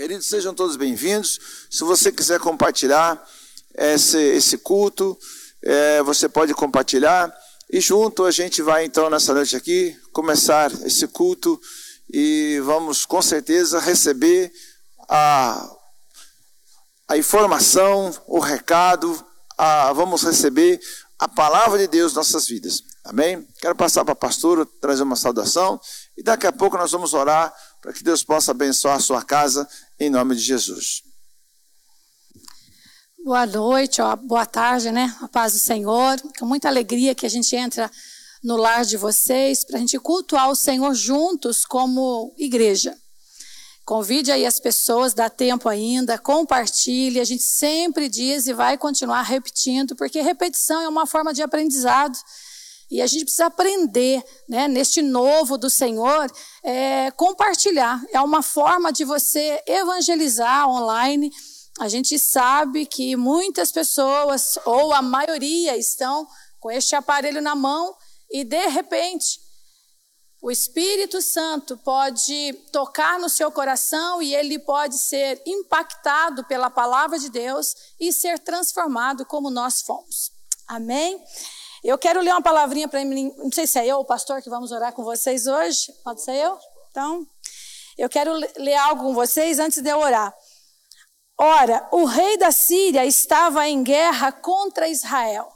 Queridos, sejam todos bem-vindos. Se você quiser compartilhar esse, esse culto, é, você pode compartilhar. E junto a gente vai então nessa noite aqui começar esse culto e vamos com certeza receber a, a informação, o recado, a, vamos receber a palavra de Deus em nossas vidas. Amém? Quero passar para a pastora, trazer uma saudação e daqui a pouco nós vamos orar para que Deus possa abençoar a sua casa em nome de Jesus. Boa noite, ó, boa tarde, né? A paz do Senhor. Com muita alegria que a gente entra no lar de vocês para a gente cultuar o Senhor juntos como igreja. Convide aí as pessoas, dá tempo ainda, compartilhe. A gente sempre diz e vai continuar repetindo, porque repetição é uma forma de aprendizado. E a gente precisa aprender, né, neste novo do Senhor, é, compartilhar. É uma forma de você evangelizar online. A gente sabe que muitas pessoas, ou a maioria, estão com este aparelho na mão e, de repente, o Espírito Santo pode tocar no seu coração e ele pode ser impactado pela palavra de Deus e ser transformado como nós fomos. Amém? Eu quero ler uma palavrinha para mim, não sei se é eu ou o pastor que vamos orar com vocês hoje. Pode ser eu? Então, eu quero ler algo com vocês antes de eu orar. Ora, o rei da Síria estava em guerra contra Israel.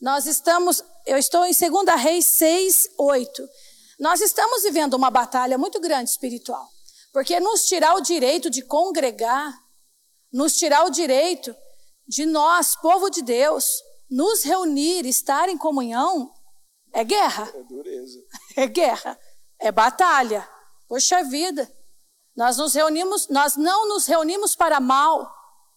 Nós estamos, eu estou em 2 Reis 6, 8. Nós estamos vivendo uma batalha muito grande espiritual. Porque nos tirar o direito de congregar, nos tirar o direito de nós, povo de Deus, nos reunir, estar em comunhão, é guerra. É dureza. É guerra. É batalha. Poxa vida. Nós nos reunimos, nós não nos reunimos para mal,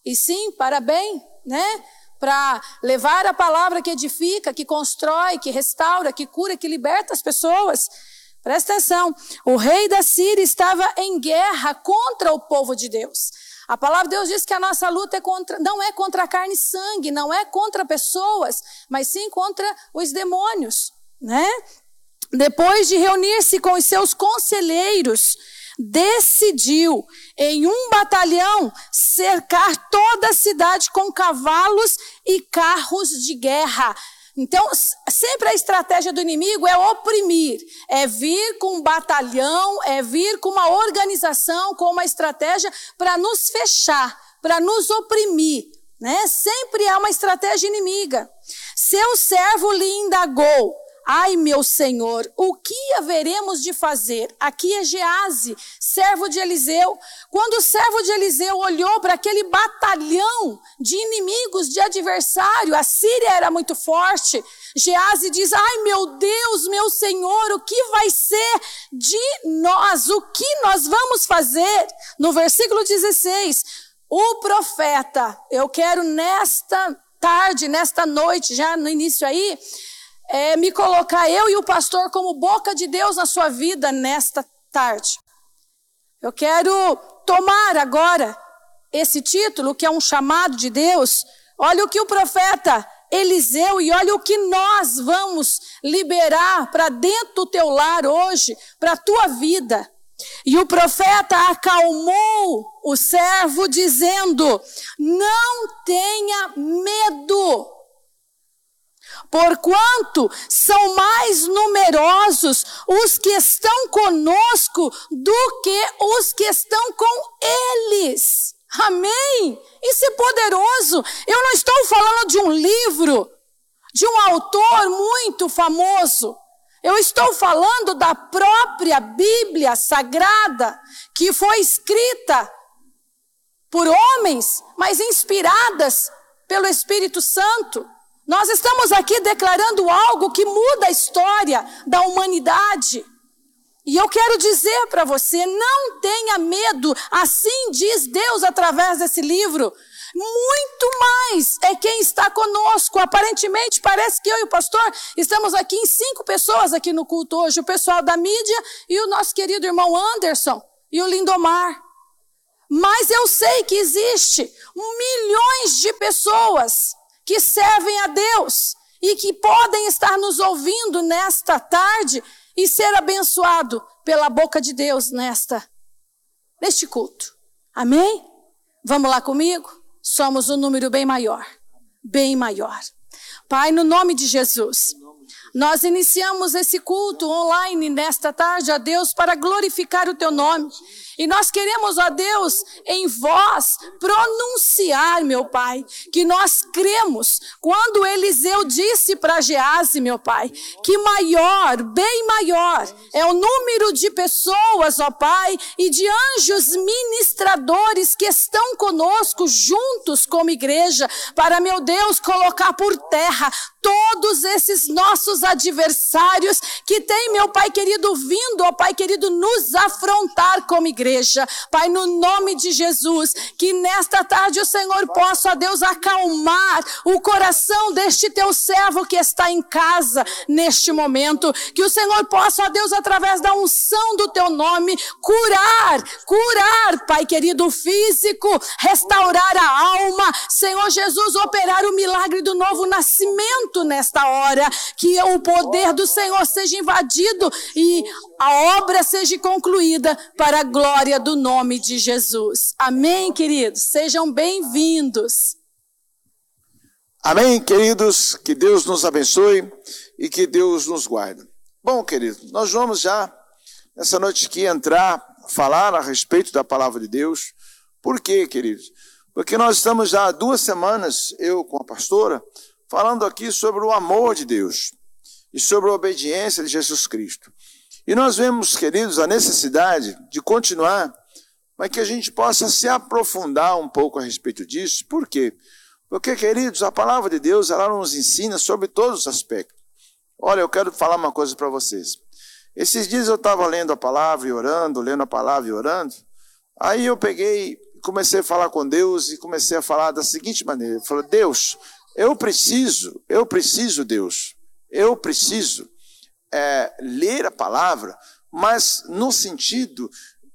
e sim para bem, né? Para levar a palavra que edifica, que constrói, que restaura, que cura, que liberta as pessoas. Presta atenção. O rei da Síria estava em guerra contra o povo de Deus. A palavra de Deus diz que a nossa luta é contra, não é contra carne e sangue, não é contra pessoas, mas sim contra os demônios, né? Depois de reunir-se com os seus conselheiros, decidiu em um batalhão cercar toda a cidade com cavalos e carros de guerra. Então, sempre a estratégia do inimigo é oprimir, é vir com um batalhão, é vir com uma organização, com uma estratégia para nos fechar, para nos oprimir. Né? Sempre há uma estratégia inimiga. Seu servo lhe indagou: Ai, meu senhor, o que haveremos de fazer? Aqui é Gease, servo de Eliseu. Quando o servo de Eliseu olhou para aquele batalhão de inimigos, de adversário, a Síria era muito forte. Gease diz: Ai, meu Deus, meu senhor, o que vai ser de nós? O que nós vamos fazer? No versículo 16, o profeta, eu quero nesta tarde, nesta noite, já no início aí, é, me colocar eu e o pastor como boca de Deus na sua vida nesta tarde. Eu quero tomar agora esse título, que é um chamado de Deus. Olha o que o profeta Eliseu e olha o que nós vamos liberar para dentro do teu lar hoje, para a tua vida. E o profeta acalmou o servo, dizendo: Não tenha medo Porquanto são mais numerosos os que estão conosco do que os que estão com eles. Amém? Isso é poderoso. Eu não estou falando de um livro, de um autor muito famoso. Eu estou falando da própria Bíblia Sagrada, que foi escrita por homens, mas inspiradas pelo Espírito Santo. Nós estamos aqui declarando algo que muda a história da humanidade. E eu quero dizer para você: não tenha medo, assim diz Deus através desse livro. Muito mais é quem está conosco. Aparentemente, parece que eu e o pastor estamos aqui em cinco pessoas aqui no culto hoje: o pessoal da mídia e o nosso querido irmão Anderson e o Lindomar. Mas eu sei que existe milhões de pessoas que servem a Deus e que podem estar nos ouvindo nesta tarde e ser abençoado pela boca de Deus nesta neste culto. Amém? Vamos lá comigo? Somos um número bem maior. Bem maior. Pai, no nome de Jesus. Nós iniciamos esse culto online nesta tarde, a Deus, para glorificar o teu nome. E nós queremos, ó Deus, em voz pronunciar, meu Pai, que nós cremos quando Eliseu disse para Gease, meu Pai, que maior, bem maior, é o número de pessoas, ó Pai, e de anjos ministradores que estão conosco juntos como igreja, para, meu Deus, colocar por terra todos esses nossos adversários que têm, meu Pai querido, vindo, ó Pai querido, nos afrontar como igreja. Pai, no nome de Jesus, que nesta tarde o Senhor possa, ó Deus, acalmar o coração deste teu servo que está em casa neste momento. Que o Senhor possa, ó Deus, através da unção do teu nome, curar, curar, Pai querido, o físico, restaurar a alma. Senhor Jesus, operar o milagre do novo nascimento nesta hora. Que o poder do Senhor seja invadido e a obra seja concluída para a glória do nome de Jesus. Amém, queridos? Sejam bem-vindos. Amém, queridos? Que Deus nos abençoe e que Deus nos guarde. Bom, queridos, nós vamos já, nessa noite aqui, entrar, falar a respeito da palavra de Deus. Por quê, queridos? Porque nós estamos já há duas semanas, eu com a pastora, falando aqui sobre o amor de Deus e sobre a obediência de Jesus Cristo. E nós vemos, queridos, a necessidade de continuar, mas que a gente possa se aprofundar um pouco a respeito disso. Por quê? Porque, queridos, a palavra de Deus, ela nos ensina sobre todos os aspectos. Olha, eu quero falar uma coisa para vocês. Esses dias eu estava lendo a palavra e orando, lendo a palavra e orando. Aí eu peguei, comecei a falar com Deus e comecei a falar da seguinte maneira: eu falei, Deus, eu preciso, eu preciso, Deus, eu preciso é, ler a palavra, mas no sentido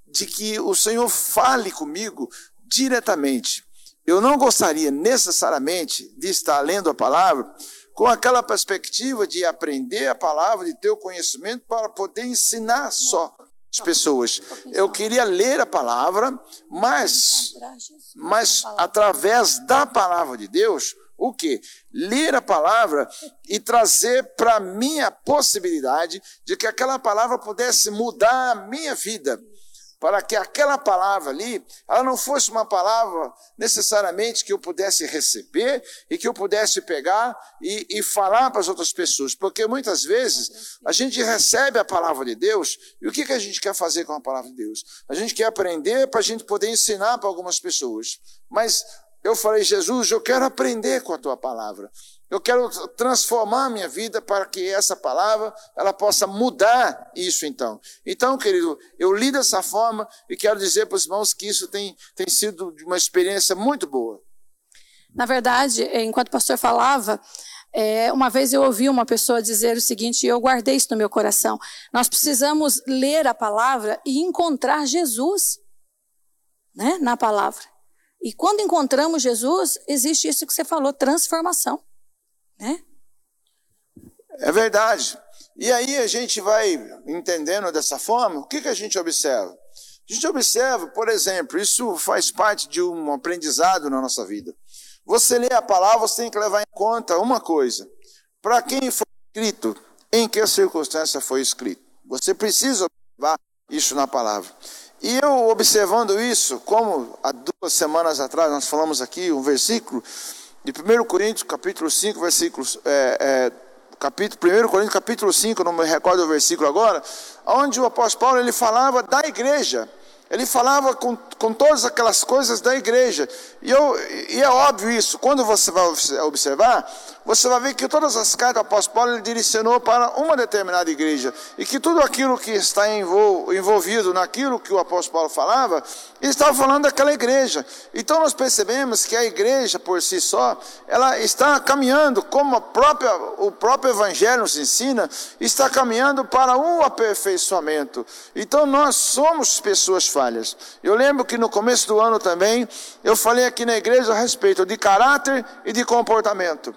de que o Senhor fale comigo diretamente. Eu não gostaria necessariamente de estar lendo a palavra com aquela perspectiva de aprender a palavra, de ter o conhecimento para poder ensinar só as pessoas. Eu queria ler a palavra, mas, mas através da palavra de Deus, o que? Ler a palavra e trazer para mim a possibilidade de que aquela palavra pudesse mudar a minha vida. Para que aquela palavra ali, ela não fosse uma palavra necessariamente que eu pudesse receber e que eu pudesse pegar e, e falar para as outras pessoas. Porque muitas vezes a gente recebe a palavra de Deus e o que, que a gente quer fazer com a palavra de Deus? A gente quer aprender para a gente poder ensinar para algumas pessoas. Mas eu falei, Jesus, eu quero aprender com a tua palavra. Eu quero transformar a minha vida para que essa palavra ela possa mudar isso então. Então, querido, eu li dessa forma e quero dizer para os irmãos que isso tem, tem sido uma experiência muito boa. Na verdade, enquanto o pastor falava, é, uma vez eu ouvi uma pessoa dizer o seguinte, e eu guardei isso no meu coração: nós precisamos ler a palavra e encontrar Jesus né, na palavra. E quando encontramos Jesus, existe isso que você falou, transformação. Né? É verdade. E aí a gente vai entendendo dessa forma, o que, que a gente observa? A gente observa, por exemplo, isso faz parte de um aprendizado na nossa vida. Você lê a palavra, você tem que levar em conta uma coisa. Para quem foi escrito, em que circunstância foi escrito. Você precisa observar isso na palavra. E eu observando isso, como há duas semanas atrás nós falamos aqui um versículo de 1 Coríntios, capítulo 5, versículos, é, é, capítulo, 1 Coríntios, capítulo 5, não me recordo o versículo agora, onde o apóstolo Paulo ele falava da igreja. Ele falava com, com todas aquelas coisas da igreja. E, eu, e é óbvio isso. Quando você vai observar, você vai ver que todas as cartas do apóstolo Paulo ele direcionou para uma determinada igreja. E que tudo aquilo que está envolvido naquilo que o apóstolo Paulo falava, ele estava falando daquela igreja. Então nós percebemos que a igreja por si só, ela está caminhando, como própria, o próprio evangelho nos ensina, está caminhando para um aperfeiçoamento. Então nós somos pessoas falhas. Eu lembro que no começo do ano também, eu falei aqui na igreja a respeito de caráter e de comportamento.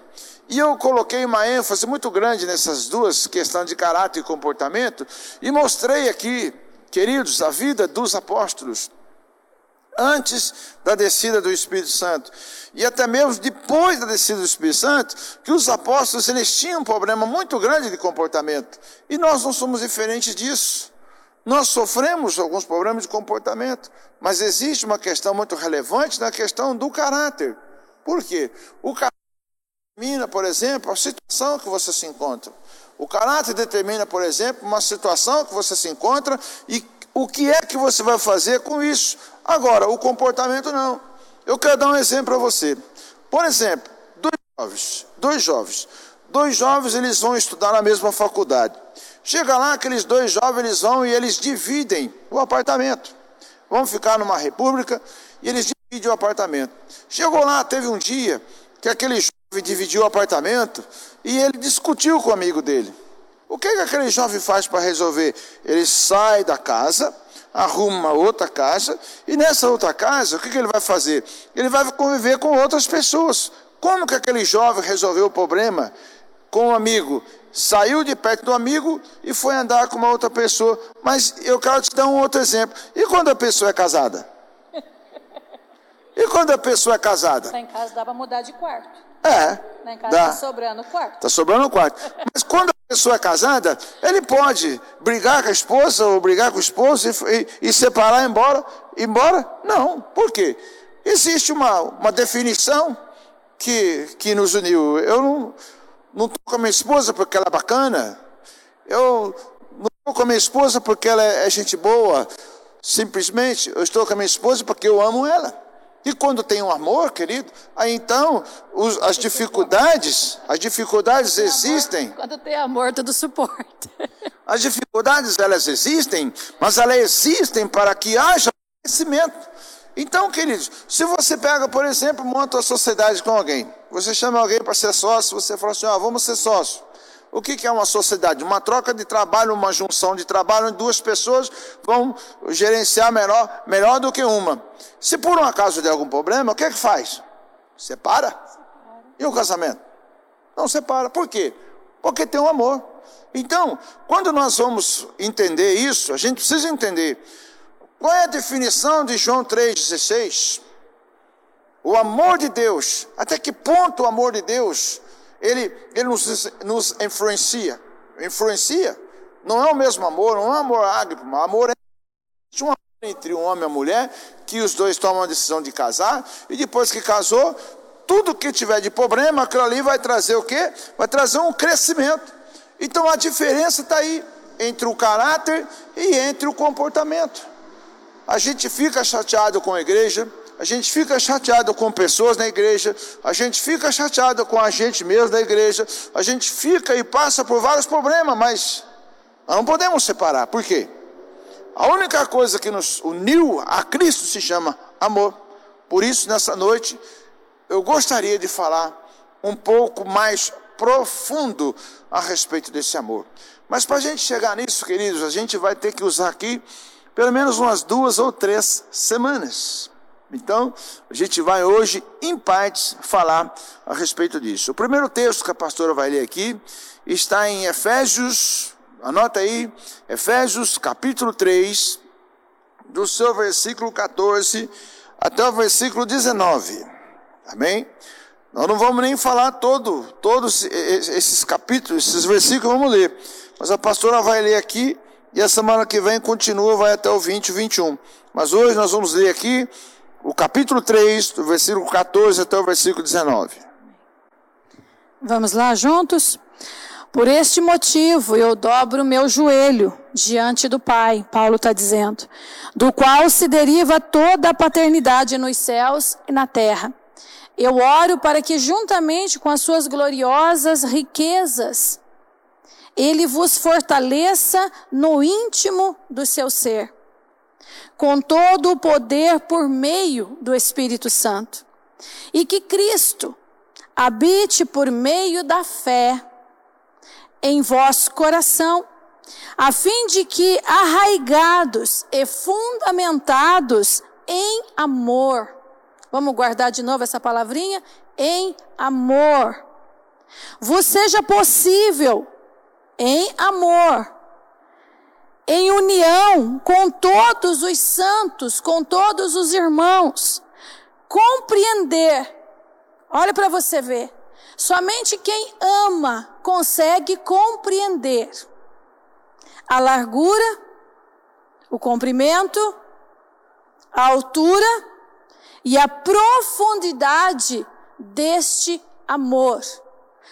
E eu coloquei uma ênfase muito grande nessas duas questões de caráter e comportamento e mostrei aqui, queridos, a vida dos apóstolos. antes da descida do Espírito Santo. E até mesmo depois da descida do Espírito Santo, que os apóstolos eles tinham um problema muito grande de comportamento. E nós não somos diferentes disso. Nós sofremos alguns problemas de comportamento, mas existe uma questão muito relevante na questão do caráter. Por quê? O determina, por exemplo, a situação que você se encontra. O caráter determina, por exemplo, uma situação que você se encontra e o que é que você vai fazer com isso. Agora, o comportamento não. Eu quero dar um exemplo para você. Por exemplo, dois jovens, dois jovens, dois jovens eles vão estudar na mesma faculdade. Chega lá, aqueles dois jovens eles vão e eles dividem o apartamento. Vão ficar numa república e eles dividem o apartamento. Chegou lá, teve um dia que aquele jovem dividiu o apartamento e ele discutiu com o amigo dele. O que, que aquele jovem faz para resolver? Ele sai da casa, arruma uma outra casa, e nessa outra casa, o que, que ele vai fazer? Ele vai conviver com outras pessoas. Como que aquele jovem resolveu o problema com um amigo? saiu de perto do amigo e foi andar com uma outra pessoa. Mas eu quero te dar um outro exemplo. E quando a pessoa é casada? E quando a pessoa é casada? Está em casa, dá para mudar de quarto. É. Lá em casa está sobrando o quarto. Está sobrando o quarto. Mas quando a pessoa é casada, ele pode brigar com a esposa ou brigar com o esposo e, e, e separar e embora. embora? Não. Por quê? Existe uma, uma definição que, que nos uniu. Eu não não estou com a minha esposa porque ela é bacana. Eu não estou com a minha esposa porque ela é, é gente boa. Simplesmente, eu estou com a minha esposa porque eu amo ela. E quando tem um amor, querido, aí então os, as dificuldades, as dificuldades existem. Quando tem amor, tudo suporta. As dificuldades elas existem, mas elas existem para que haja crescimento. Então, queridos, se você pega, por exemplo, monta uma sociedade com alguém, você chama alguém para ser sócio, você fala assim, ó, vamos ser sócio. O que, é uma sociedade? Uma troca de trabalho, uma junção de trabalho, onde duas pessoas vão gerenciar melhor, melhor do que uma. Se por um acaso der algum problema, o que é que faz? Separa. E o casamento? Não separa. Por quê? Porque tem um amor. Então, quando nós vamos entender isso, a gente precisa entender qual é a definição de João 3,16? O amor de Deus, até que ponto o amor de Deus, ele, ele nos, nos influencia? Influencia? Não é o mesmo amor, não é amor um amor é um amor entre um homem e uma mulher, que os dois tomam a decisão de casar, e depois que casou, tudo que tiver de problema, aquilo ali vai trazer o quê? Vai trazer um crescimento. Então a diferença está aí entre o caráter e entre o comportamento. A gente fica chateado com a igreja, a gente fica chateado com pessoas na igreja, a gente fica chateado com a gente mesmo da igreja, a gente fica e passa por vários problemas, mas não podemos separar. Por quê? A única coisa que nos uniu a Cristo se chama amor. Por isso, nessa noite, eu gostaria de falar um pouco mais profundo a respeito desse amor. Mas para a gente chegar nisso, queridos, a gente vai ter que usar aqui pelo menos umas duas ou três semanas. Então, a gente vai hoje, em partes, falar a respeito disso. O primeiro texto que a pastora vai ler aqui está em Efésios, anota aí, Efésios capítulo 3, do seu versículo 14 até o versículo 19. Amém? Nós não vamos nem falar todo, todos esses capítulos, esses versículos, vamos ler. Mas a pastora vai ler aqui e a semana que vem continua, vai até o 20 e 21. Mas hoje nós vamos ler aqui o capítulo 3, do versículo 14 até o versículo 19. Vamos lá juntos? Por este motivo eu dobro meu joelho diante do Pai, Paulo está dizendo, do qual se deriva toda a paternidade nos céus e na terra. Eu oro para que, juntamente com as suas gloriosas riquezas, ele vos fortaleça no íntimo do seu ser, com todo o poder por meio do Espírito Santo, e que Cristo habite por meio da fé em vosso coração, a fim de que, arraigados e fundamentados em amor, vamos guardar de novo essa palavrinha? Em amor, vos seja possível em amor, em união com todos os santos, com todos os irmãos. Compreender. Olha para você ver. Somente quem ama consegue compreender a largura, o comprimento, a altura e a profundidade deste amor.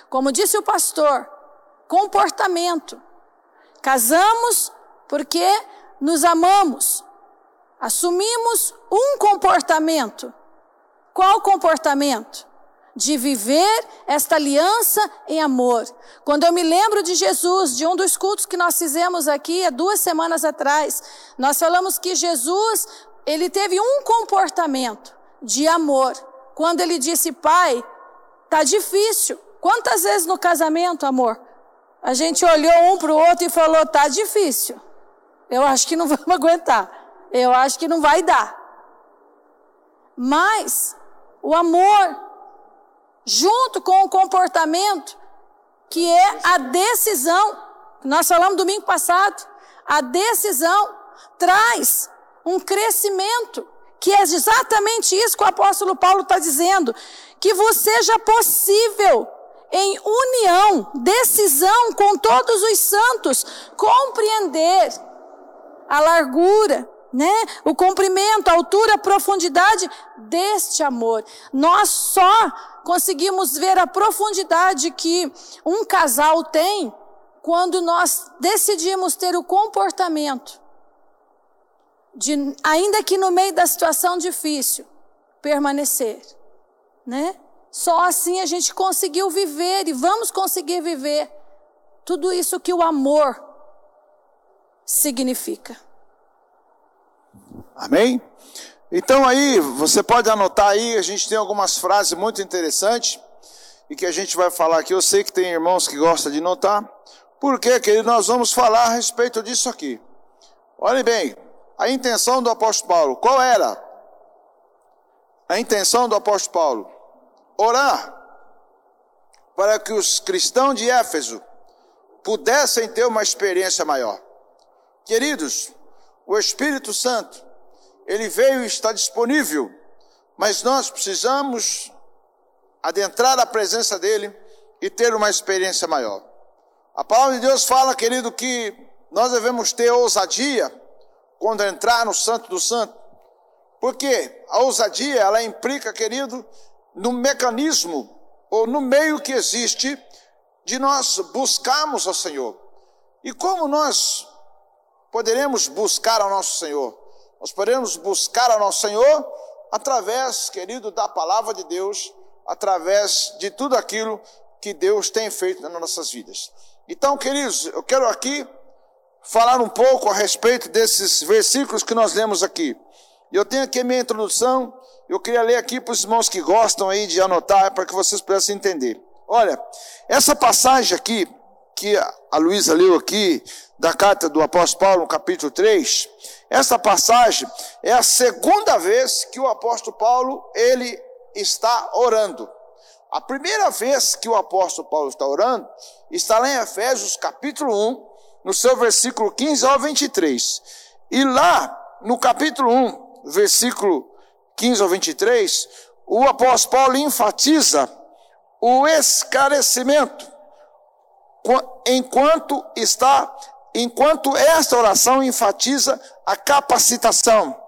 Como disse o pastor, comportamento. Casamos porque nos amamos. Assumimos um comportamento. Qual comportamento? De viver esta aliança em amor. Quando eu me lembro de Jesus, de um dos cultos que nós fizemos aqui há duas semanas atrás, nós falamos que Jesus, ele teve um comportamento de amor. Quando ele disse, Pai, tá difícil. Quantas vezes no casamento, amor, a gente olhou um para o outro e falou, tá difícil. Eu acho que não vamos aguentar. Eu acho que não vai dar. Mas o amor, junto com o comportamento, que é a decisão, nós falamos domingo passado, a decisão traz um crescimento, que é exatamente isso que o apóstolo Paulo está dizendo, que vos seja possível em união, decisão com todos os santos, compreender a largura, né? O comprimento, a altura, a profundidade deste amor. Nós só conseguimos ver a profundidade que um casal tem quando nós decidimos ter o comportamento de, ainda que no meio da situação difícil, permanecer, né? Só assim a gente conseguiu viver e vamos conseguir viver tudo isso que o amor significa. Amém? Então aí, você pode anotar aí, a gente tem algumas frases muito interessantes e que a gente vai falar aqui. Eu sei que tem irmãos que gostam de notar. Por quê, querido? Nós vamos falar a respeito disso aqui. Olhe bem, a intenção do apóstolo Paulo, qual era? A intenção do apóstolo Paulo? Orar para que os cristãos de Éfeso pudessem ter uma experiência maior. Queridos, o Espírito Santo, ele veio e está disponível, mas nós precisamos adentrar a presença dele e ter uma experiência maior. A palavra de Deus fala, querido, que nós devemos ter ousadia quando entrar no Santo do Santo, porque a ousadia, ela implica, querido, no mecanismo ou no meio que existe de nós buscarmos ao Senhor. E como nós poderemos buscar ao nosso Senhor? Nós podemos buscar ao nosso Senhor através, querido, da palavra de Deus, através de tudo aquilo que Deus tem feito nas nossas vidas. Então, queridos, eu quero aqui falar um pouco a respeito desses versículos que nós lemos aqui. Eu tenho aqui a minha introdução, eu queria ler aqui para os irmãos que gostam aí de anotar, para que vocês pudessem entender. Olha, essa passagem aqui, que a Luísa leu aqui, da carta do apóstolo Paulo, no capítulo 3, essa passagem é a segunda vez que o apóstolo Paulo, ele está orando. A primeira vez que o apóstolo Paulo está orando, está lá em Efésios capítulo 1, no seu versículo 15 ao 23. E lá, no capítulo 1, versículo 15 ao 23, o apóstolo Paulo enfatiza o esclarecimento enquanto está enquanto esta oração enfatiza a capacitação.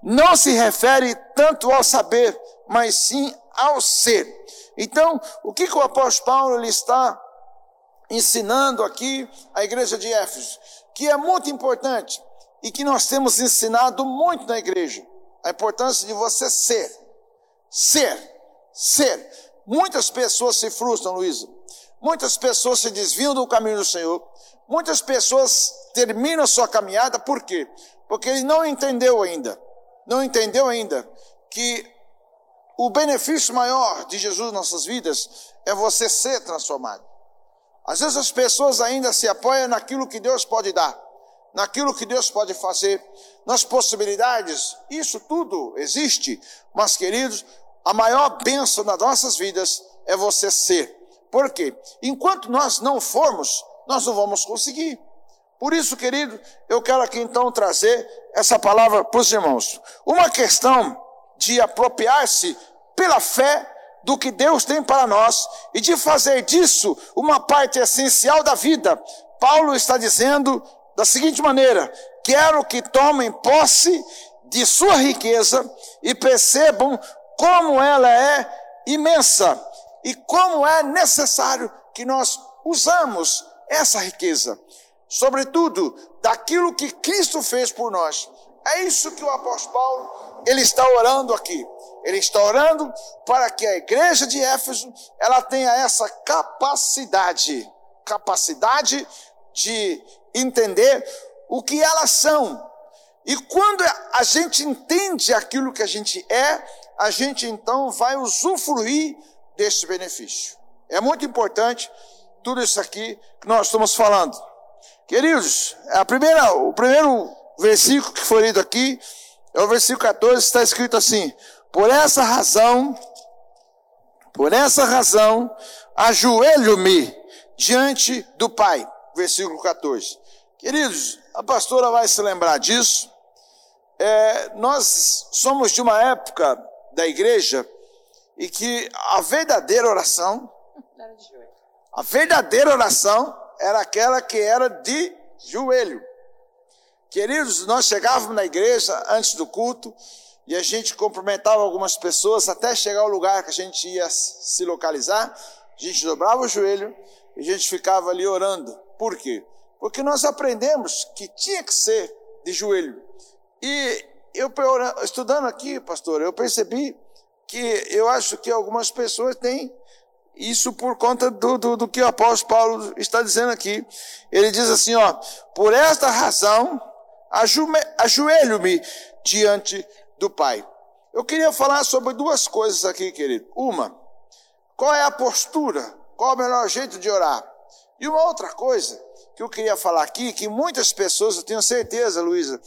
Não se refere tanto ao saber, mas sim ao ser. Então, o que, que o apóstolo Paulo ele está ensinando aqui à igreja de Éfeso? Que é muito importante e que nós temos ensinado muito na igreja. A importância de você ser. Ser. Ser. Muitas pessoas se frustram, Luísa. Muitas pessoas se desviam do caminho do Senhor Muitas pessoas terminam sua caminhada, por quê? Porque ele não entendeu ainda, não entendeu ainda que o benefício maior de Jesus nas nossas vidas é você ser transformado. Às vezes as pessoas ainda se apoiam naquilo que Deus pode dar, naquilo que Deus pode fazer, nas possibilidades, isso tudo existe, mas queridos, a maior bênção nas nossas vidas é você ser. Por quê? Enquanto nós não formos, nós não vamos conseguir. Por isso, querido, eu quero aqui então trazer essa palavra para os irmãos. Uma questão de apropriar-se pela fé do que Deus tem para nós e de fazer disso uma parte essencial da vida. Paulo está dizendo da seguinte maneira: quero que tomem posse de sua riqueza e percebam como ela é imensa e como é necessário que nós usamos essa riqueza, sobretudo daquilo que Cristo fez por nós. É isso que o apóstolo Paulo ele está orando aqui. Ele está orando para que a igreja de Éfeso ela tenha essa capacidade, capacidade de entender o que elas são. E quando a gente entende aquilo que a gente é, a gente então vai usufruir desse benefício. É muito importante tudo isso aqui que nós estamos falando. Queridos, a primeira, o primeiro versículo que foi lido aqui é o versículo 14, está escrito assim: Por essa razão, por essa razão, ajoelho-me diante do Pai. Versículo 14. Queridos, a pastora vai se lembrar disso. É, nós somos de uma época da igreja e que a verdadeira oração, a verdadeira oração era aquela que era de joelho. Queridos, nós chegávamos na igreja antes do culto e a gente cumprimentava algumas pessoas até chegar ao lugar que a gente ia se localizar. A gente dobrava o joelho e a gente ficava ali orando. Por quê? Porque nós aprendemos que tinha que ser de joelho. E eu estudando aqui, pastor, eu percebi que eu acho que algumas pessoas têm isso por conta do, do, do que o apóstolo Paulo está dizendo aqui. Ele diz assim, ó, por esta razão ajoelho-me diante do Pai. Eu queria falar sobre duas coisas aqui, querido. Uma, qual é a postura? Qual é o melhor jeito de orar? E uma outra coisa que eu queria falar aqui, que muitas pessoas, eu tenho certeza, Luísa,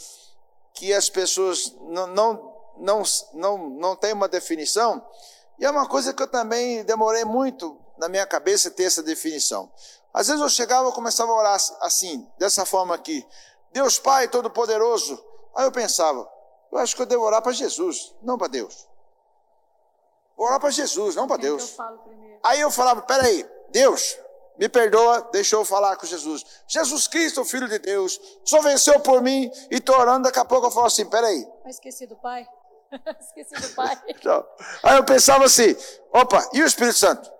que as pessoas não, não, não, não, não têm uma definição, e é uma coisa que eu também demorei muito na minha cabeça ter essa definição. Às vezes eu chegava e começava a orar assim, dessa forma aqui. Deus Pai Todo-Poderoso. Aí eu pensava, eu acho que eu devo orar para Jesus, não para Deus. Vou orar para Jesus, não para Deus. Eu Aí eu falava, peraí, Deus, me perdoa, deixou eu falar com Jesus. Jesus Cristo, Filho de Deus, só venceu por mim e estou orando. Daqui a pouco eu falo assim: peraí. Mas esqueci do Pai. esqueci do Pai. Então, aí eu pensava assim: opa, e o Espírito Santo?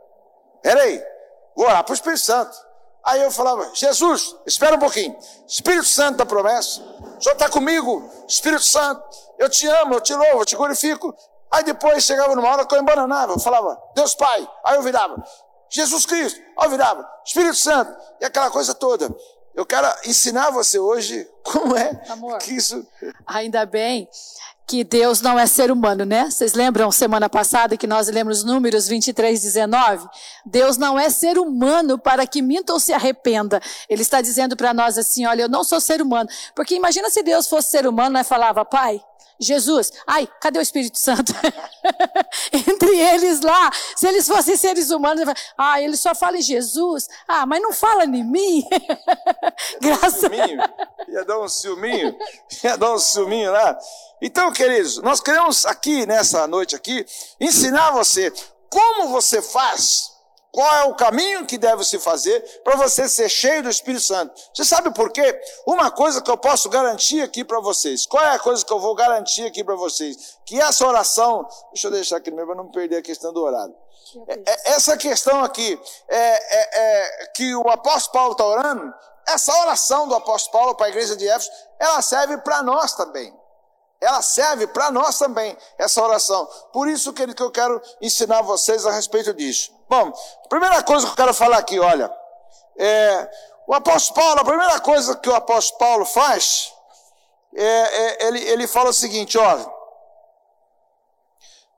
Peraí, vou orar para o Espírito Santo. Aí eu falava, Jesus, espera um pouquinho. Espírito Santo da promessa, o Senhor está comigo, Espírito Santo, eu te amo, eu te louvo, eu te glorifico. Aí depois chegava numa hora que eu embananava, eu falava, Deus Pai. Aí eu virava, Jesus Cristo. Aí eu virava, Espírito Santo. E aquela coisa toda. Eu quero ensinar você hoje como é Amor, que isso. Ainda bem que Deus não é ser humano, né? Vocês lembram semana passada que nós lemos números 23, 19? Deus não é ser humano para que minta ou se arrependa. Ele está dizendo para nós assim: olha, eu não sou ser humano. Porque imagina se Deus fosse ser humano, né? Falava, pai, Jesus, ai, cadê o Espírito Santo? Entre eles lá, se eles fossem seres humanos, ah, ele só fala em Jesus, ah, mas não fala em mim. Graças Ia dar um ciúminho, ia dar um ciúminho lá. Então, queridos, nós queremos aqui, nessa noite aqui, ensinar você como você faz qual é o caminho que deve se fazer para você ser cheio do Espírito Santo? Você sabe por quê? Uma coisa que eu posso garantir aqui para vocês. Qual é a coisa que eu vou garantir aqui para vocês? Que essa oração. Deixa eu deixar aqui mesmo para não perder a questão do horário. É, é, essa questão aqui é, é, é que o apóstolo Paulo está orando, essa oração do apóstolo Paulo para a igreja de Éfeso, ela serve para nós também. Ela serve para nós também, essa oração. Por isso que eu quero ensinar vocês a respeito disso. Bom, primeira coisa que eu quero falar aqui, olha, é, o apóstolo Paulo, a primeira coisa que o apóstolo Paulo faz, é, é, ele, ele fala o seguinte, olha,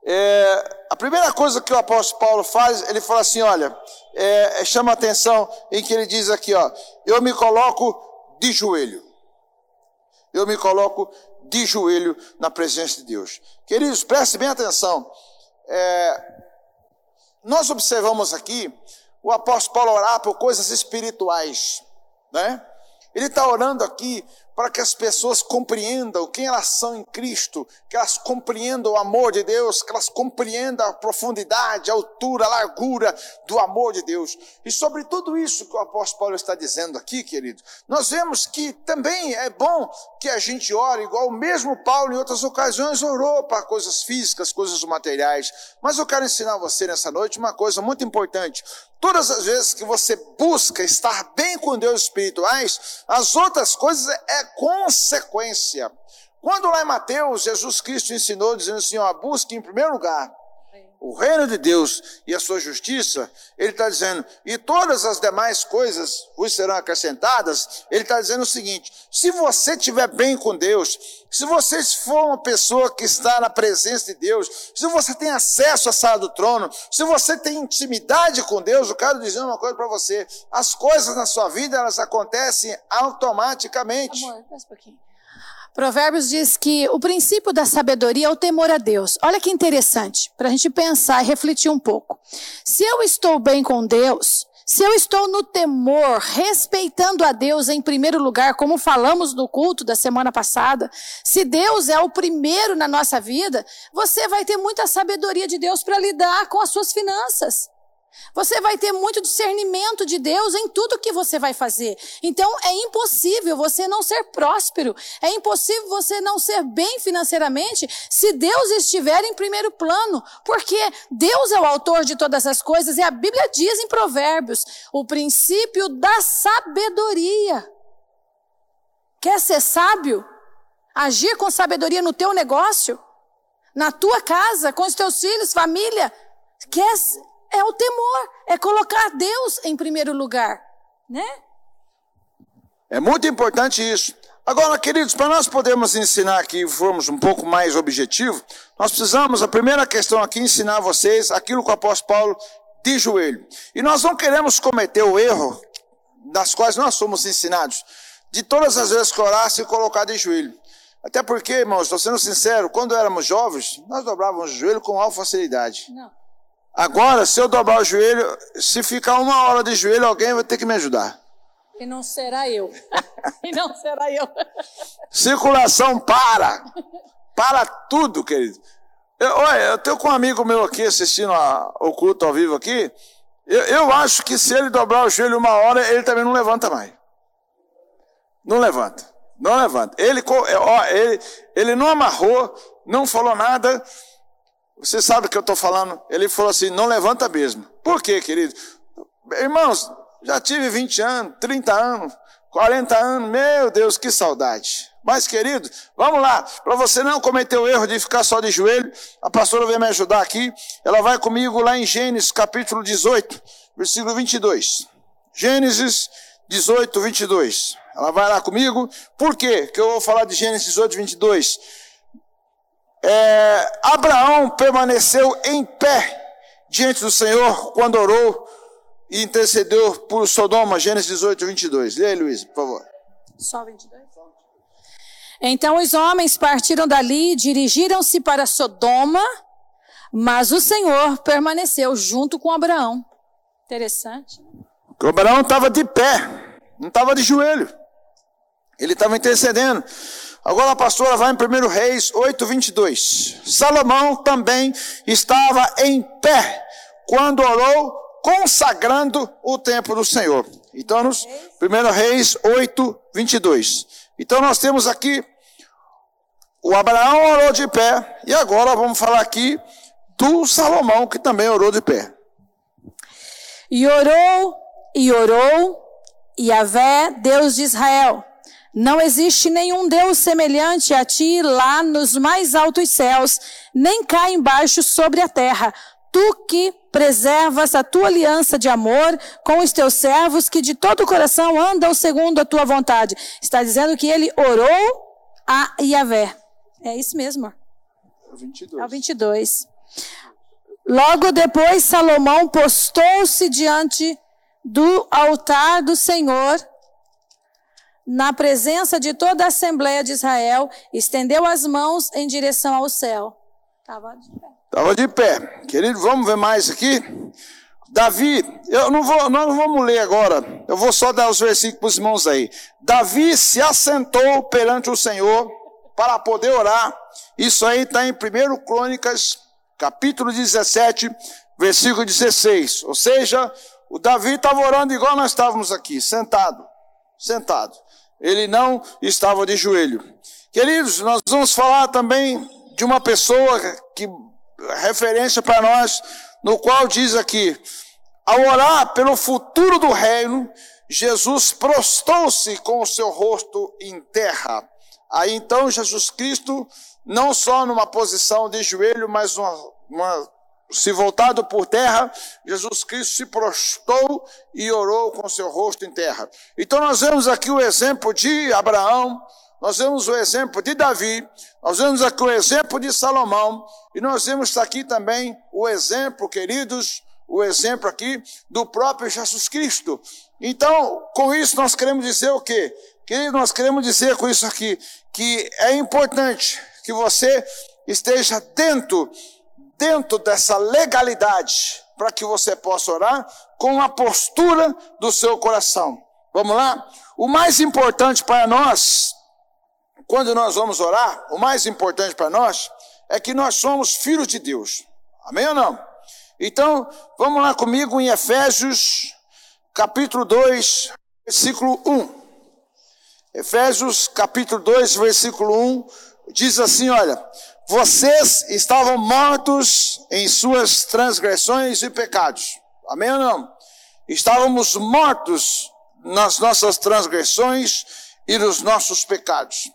é, a primeira coisa que o apóstolo Paulo faz, ele fala assim, olha, é, é, chama atenção em que ele diz aqui, ó, eu me coloco de joelho. Eu me coloco de joelho na presença de Deus. Queridos, prestem bem atenção. É, nós observamos aqui o apóstolo Paulo orar por coisas espirituais, né? Ele está orando aqui para que as pessoas compreendam quem elas são em Cristo, que elas compreendam o amor de Deus, que elas compreendam a profundidade, a altura, a largura do amor de Deus. E sobre tudo isso que o apóstolo Paulo está dizendo aqui, querido, nós vemos que também é bom que a gente ore, igual o mesmo Paulo em outras ocasiões orou para coisas físicas, coisas materiais. Mas eu quero ensinar você nessa noite uma coisa muito importante. Todas as vezes que você busca estar bem com Deus espirituais, as outras coisas é consequência. Quando lá em Mateus, Jesus Cristo ensinou, dizendo assim: ó, busque em primeiro lugar o reino de Deus e a sua justiça, ele está dizendo, e todas as demais coisas vos serão acrescentadas, ele está dizendo o seguinte: se você estiver bem com Deus, se você for uma pessoa que está na presença de Deus, se você tem acesso à sala do trono, se você tem intimidade com Deus, eu quero dizer uma coisa para você: as coisas na sua vida elas acontecem automaticamente. Amor, um pouquinho. Provérbios diz que o princípio da sabedoria é o temor a Deus. Olha que interessante, para a gente pensar e refletir um pouco. Se eu estou bem com Deus, se eu estou no temor, respeitando a Deus em primeiro lugar, como falamos no culto da semana passada, se Deus é o primeiro na nossa vida, você vai ter muita sabedoria de Deus para lidar com as suas finanças. Você vai ter muito discernimento de Deus em tudo que você vai fazer. Então é impossível você não ser próspero. É impossível você não ser bem financeiramente se Deus estiver em primeiro plano. Porque Deus é o autor de todas as coisas e a Bíblia diz em Provérbios o princípio da sabedoria. Quer ser sábio? Agir com sabedoria no teu negócio? Na tua casa, com os teus filhos, família? Quer é o temor, é colocar Deus em primeiro lugar, né? É muito importante isso. Agora, queridos, para nós podermos ensinar aqui formos um pouco mais objetivo, nós precisamos, a primeira questão aqui, ensinar vocês aquilo que o apóstolo Paulo de joelho. E nós não queremos cometer o erro das quais nós somos ensinados, de todas as vezes que orar se colocar de joelho. Até porque, irmãos, estou sendo sincero, quando éramos jovens, nós dobrávamos o joelho com alta facilidade. Não. Agora, se eu dobrar o joelho, se ficar uma hora de joelho, alguém vai ter que me ajudar. E não será eu. e não será eu. Circulação para. Para tudo, querido. Eu, olha, eu tenho com um amigo meu aqui assistindo a, o culto ao vivo aqui. Eu, eu acho que se ele dobrar o joelho uma hora, ele também não levanta mais. Não levanta. Não levanta. Ele, ó, ele, ele não amarrou, não falou nada. Você sabe o que eu estou falando? Ele falou assim: não levanta mesmo. Por quê, querido? Irmãos, já tive 20 anos, 30 anos, 40 anos, meu Deus, que saudade. Mas, querido, vamos lá, para você não cometer o erro de ficar só de joelho, a pastora vem me ajudar aqui. Ela vai comigo lá em Gênesis capítulo 18, versículo 22. Gênesis 18, 22. Ela vai lá comigo. Por quê que eu vou falar de Gênesis 18, 22? É, Abraão permaneceu em pé diante do Senhor quando orou e intercedeu por Sodoma, Gênesis 18, 22. Leia, Luiz, por favor. Só 22. Então os homens partiram dali e dirigiram-se para Sodoma, mas o Senhor permaneceu junto com Abraão. Interessante. O Abraão estava de pé, não estava de joelho. Ele estava intercedendo. Agora a pastora vai em 1 Reis 8, 22. Salomão também estava em pé quando orou, consagrando o templo do Senhor. Então, nos 1 Reis 8, 22. Então, nós temos aqui o Abraão orou de pé, e agora vamos falar aqui do Salomão, que também orou de pé. E orou, e orou, e Vé, Deus de Israel não existe nenhum Deus semelhante a ti lá nos mais altos céus, nem cá embaixo sobre a terra. Tu que preservas a tua aliança de amor com os teus servos que de todo o coração andam segundo a tua vontade. Está dizendo que ele orou a Yahvé. É isso mesmo. É o 22. É o 22. Logo depois, Salomão postou-se diante do altar do Senhor na presença de toda a Assembleia de Israel, estendeu as mãos em direção ao céu. Estava de pé. Estava de pé. Querido, vamos ver mais aqui? Davi, eu não vou, nós não vamos ler agora, eu vou só dar os versículos irmãos aí. Davi se assentou perante o Senhor para poder orar. Isso aí está em 1 Crônicas, capítulo 17, versículo 16. Ou seja, o Davi estava orando igual nós estávamos aqui, sentado, sentado. Ele não estava de joelho. Queridos, nós vamos falar também de uma pessoa que referência para nós, no qual diz aqui: ao orar pelo futuro do reino, Jesus prostou-se com o seu rosto em terra. Aí então Jesus Cristo, não só numa posição de joelho, mas uma, se voltado por terra, Jesus Cristo se prostou e orou com seu rosto em terra. Então nós vemos aqui o exemplo de Abraão, nós vemos o exemplo de Davi, nós vemos aqui o exemplo de Salomão, e nós vemos aqui também o exemplo, queridos, o exemplo aqui do próprio Jesus Cristo. Então, com isso nós queremos dizer o quê? Queridos, nós queremos dizer com isso aqui que é importante que você esteja dentro, dentro dessa legalidade, para que você possa orar com a postura do seu coração. Vamos lá? O mais importante para nós quando nós vamos orar, o mais importante para nós é que nós somos filhos de Deus. Amém ou não? Então, vamos lá comigo em Efésios, capítulo 2, versículo 1. Efésios, capítulo 2, versículo 1, diz assim: Olha, vocês estavam mortos em suas transgressões e pecados. Amém ou não? Estávamos mortos nas nossas transgressões e nos nossos pecados.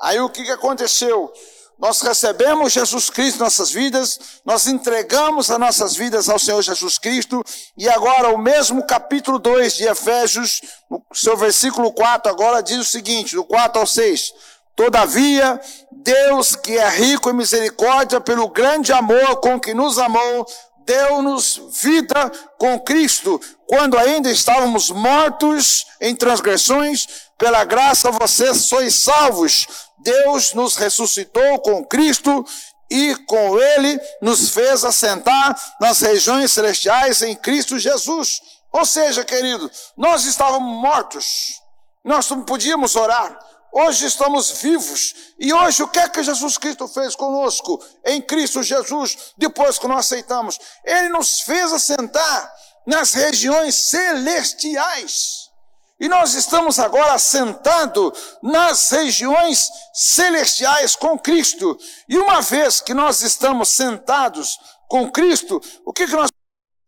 Aí o que, aconteceu? Nós recebemos Jesus Cristo em nossas vidas, nós entregamos as nossas vidas ao Senhor Jesus Cristo, e agora o mesmo capítulo 2 de Efésios, no seu versículo 4, agora diz o seguinte, do 4 ao 6. Todavia, Deus, que é rico em misericórdia, pelo grande amor com que nos amou, deu-nos vida com Cristo, quando ainda estávamos mortos em transgressões, pela graça vocês sois salvos. Deus nos ressuscitou com Cristo e com Ele nos fez assentar nas regiões celestiais em Cristo Jesus. Ou seja, querido, nós estávamos mortos, nós não podíamos orar, Hoje estamos vivos. E hoje o que é que Jesus Cristo fez conosco em Cristo Jesus, depois que nós aceitamos? Ele nos fez assentar nas regiões celestiais. E nós estamos agora sentados nas regiões celestiais com Cristo. E uma vez que nós estamos sentados com Cristo, o que, que nós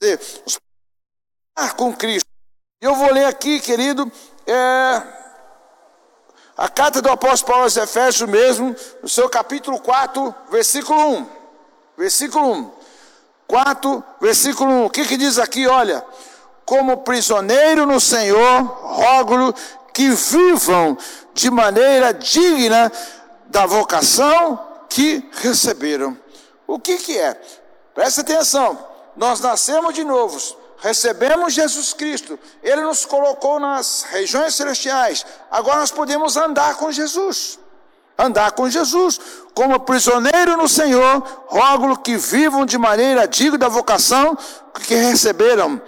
vamos fazer? Com Cristo. Eu vou ler aqui, querido, é, a carta do apóstolo Paulo aos Efésios mesmo, no seu capítulo 4, versículo 1. Versículo 1. 4, versículo 1. O que, que diz aqui? Olha, como prisioneiro no Senhor, rogo que vivam de maneira digna da vocação que receberam. O que, que é? Presta atenção, nós nascemos de novos, recebemos Jesus Cristo, Ele nos colocou nas regiões celestiais, agora nós podemos andar com Jesus. Andar com Jesus, como prisioneiro no Senhor, rogo que vivam de maneira digna da vocação que receberam.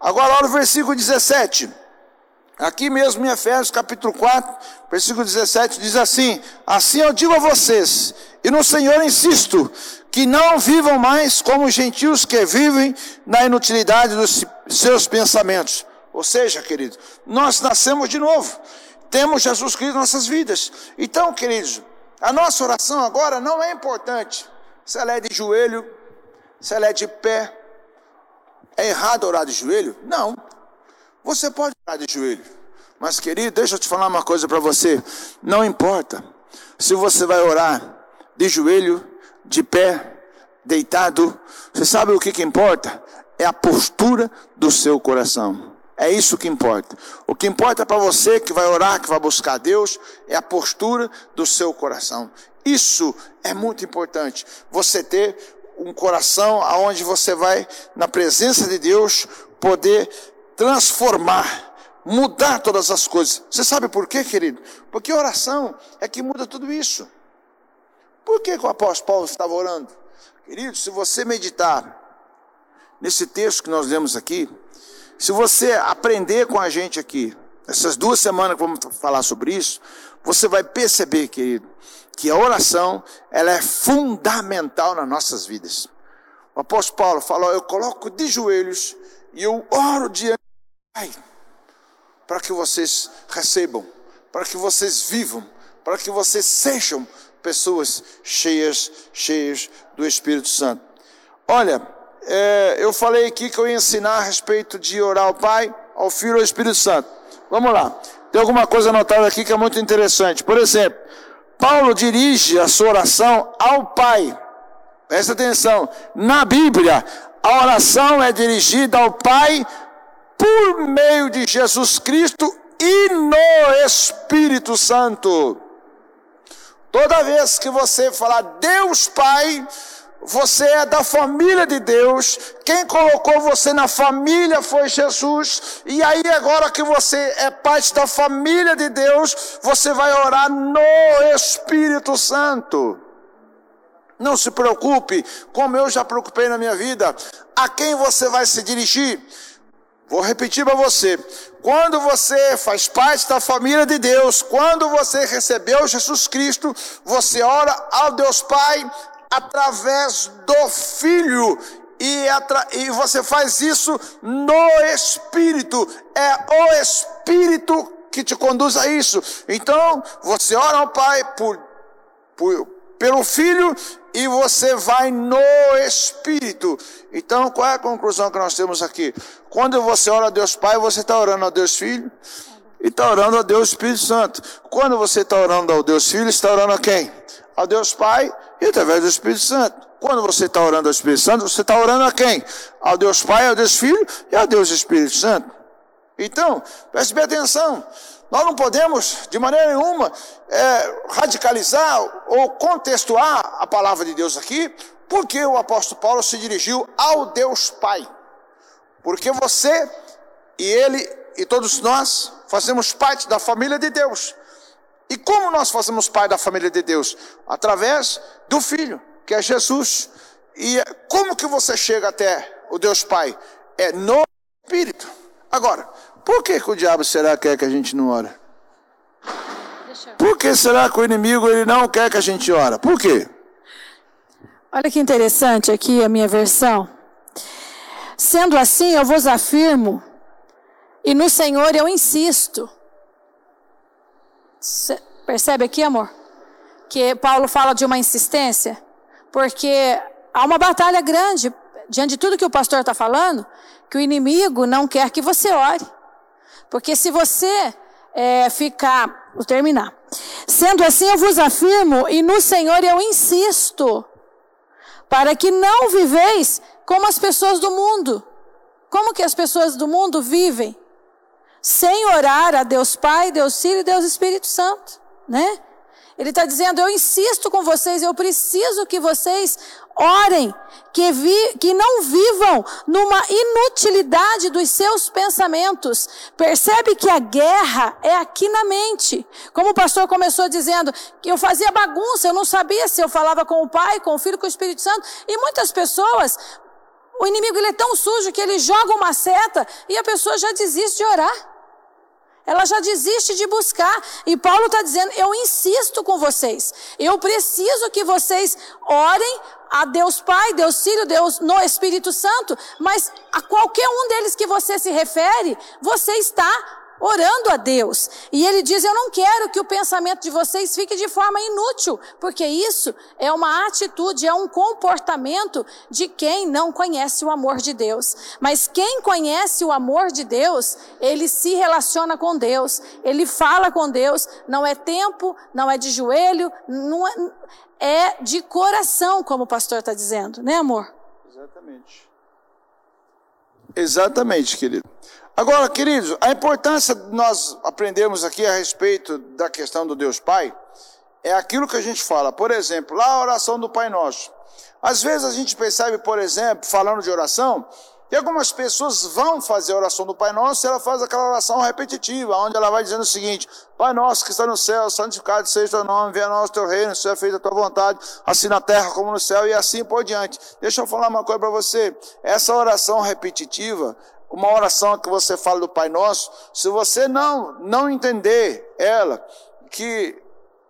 Agora olha o versículo 17. Aqui mesmo em Efésios capítulo 4, versículo 17, diz assim: Assim eu digo a vocês, e no Senhor insisto, que não vivam mais como gentios que vivem na inutilidade dos seus pensamentos. Ou seja, querido, nós nascemos de novo, temos Jesus Cristo em nossas vidas. Então, queridos, a nossa oração agora não é importante se ela é de joelho, se ela é de pé, é errado orar de joelho? Não. Você pode orar de joelho. Mas, querido, deixa eu te falar uma coisa para você. Não importa se você vai orar de joelho, de pé, deitado. Você sabe o que, que importa? É a postura do seu coração. É isso que importa. O que importa para você que vai orar, que vai buscar Deus, é a postura do seu coração. Isso é muito importante. Você ter um coração aonde você vai, na presença de Deus, poder transformar, mudar todas as coisas. Você sabe por quê, querido? Porque oração é que muda tudo isso. Por que, que o apóstolo Paulo estava orando? Querido, se você meditar nesse texto que nós lemos aqui, se você aprender com a gente aqui, essas duas semanas que vamos falar sobre isso, você vai perceber, querido, que a oração ela é fundamental nas nossas vidas. O apóstolo Paulo falou: Eu coloco de joelhos e eu oro diante do Pai, para que vocês recebam, para que vocês vivam, para que vocês sejam pessoas cheias, cheias do Espírito Santo. Olha, é, eu falei aqui que eu ia ensinar a respeito de orar ao Pai, ao Filho e ao Espírito Santo. Vamos lá. Tem alguma coisa anotada aqui que é muito interessante. Por exemplo, Paulo dirige a sua oração ao Pai. Presta atenção. Na Bíblia, a oração é dirigida ao Pai por meio de Jesus Cristo e no Espírito Santo. Toda vez que você falar Deus Pai, você é da família de Deus, quem colocou você na família foi Jesus, e aí agora que você é parte da família de Deus, você vai orar no Espírito Santo. Não se preocupe, como eu já preocupei na minha vida, a quem você vai se dirigir. Vou repetir para você. Quando você faz parte da família de Deus, quando você recebeu Jesus Cristo, você ora ao Deus Pai através do Filho. E, e você faz isso no Espírito. É o Espírito que te conduz a isso. Então, você ora ao Pai por, por pelo Filho e você vai no Espírito. Então, qual é a conclusão que nós temos aqui? Quando você ora a Deus Pai, você está orando a Deus Filho e está orando a Deus Espírito Santo. Quando você está orando ao Deus Filho, está orando a quem? Ao Deus Pai e através do Espírito Santo. Quando você está orando ao Espírito Santo, você está orando a quem? Ao Deus Pai, ao Deus Filho e ao Deus Espírito Santo. Então, preste bem atenção. Nós não podemos, de maneira nenhuma, é, radicalizar ou contextuar a palavra de Deus aqui, porque o apóstolo Paulo se dirigiu ao Deus Pai. Porque você e ele e todos nós fazemos parte da família de Deus. E como nós fazemos parte da família de Deus? Através do Filho, que é Jesus. E como que você chega até o Deus Pai? É no Espírito. Agora, por que, que o diabo será quer que a gente não ora? Por que será que o inimigo ele não quer que a gente ora? Por quê? Olha que interessante aqui a minha versão. Sendo assim, eu vos afirmo, e no Senhor eu insisto. Percebe aqui, amor? Que Paulo fala de uma insistência, porque há uma batalha grande diante de tudo que o pastor está falando, que o inimigo não quer que você ore. Porque se você é, ficar, vou terminar. Sendo assim, eu vos afirmo, e no Senhor eu insisto, para que não viveis como as pessoas do mundo. Como que as pessoas do mundo vivem? Sem orar a Deus Pai, Deus Filho e Deus Espírito Santo, né? Ele está dizendo: Eu insisto com vocês, eu preciso que vocês orem, que, vi, que não vivam numa inutilidade dos seus pensamentos. Percebe que a guerra é aqui na mente. Como o pastor começou dizendo, que eu fazia bagunça, eu não sabia se eu falava com o Pai, com o Filho, com o Espírito Santo. E muitas pessoas, o inimigo ele é tão sujo que ele joga uma seta e a pessoa já desiste de orar ela já desiste de buscar. E Paulo está dizendo: eu insisto com vocês, eu preciso que vocês orem a Deus Pai, Deus Filho, Deus no Espírito Santo, mas a qualquer um deles que você se refere, você está orando a Deus. E ele diz: Eu não quero que o pensamento de vocês fique de forma inútil, porque isso é uma atitude, é um comportamento de quem não conhece o amor de Deus. Mas quem conhece o amor de Deus, ele se relaciona com Deus, ele fala com Deus, não é tempo, não é de joelho, não é, é de coração, como o pastor está dizendo, né, amor? Exatamente. Exatamente, querido. Agora, queridos, a importância de nós aprendermos aqui a respeito da questão do Deus Pai é aquilo que a gente fala. Por exemplo, lá a oração do Pai Nosso. Às vezes a gente percebe, por exemplo, falando de oração, E algumas pessoas vão fazer a oração do Pai Nosso e ela faz aquela oração repetitiva, onde ela vai dizendo o seguinte: Pai Nosso que está no céu, santificado seja o teu nome, venha a nós teu reino, seja feita a tua vontade, assim na terra como no céu, e assim por diante. Deixa eu falar uma coisa para você: essa oração repetitiva, uma oração que você fala do Pai Nosso, se você não, não entender ela, que,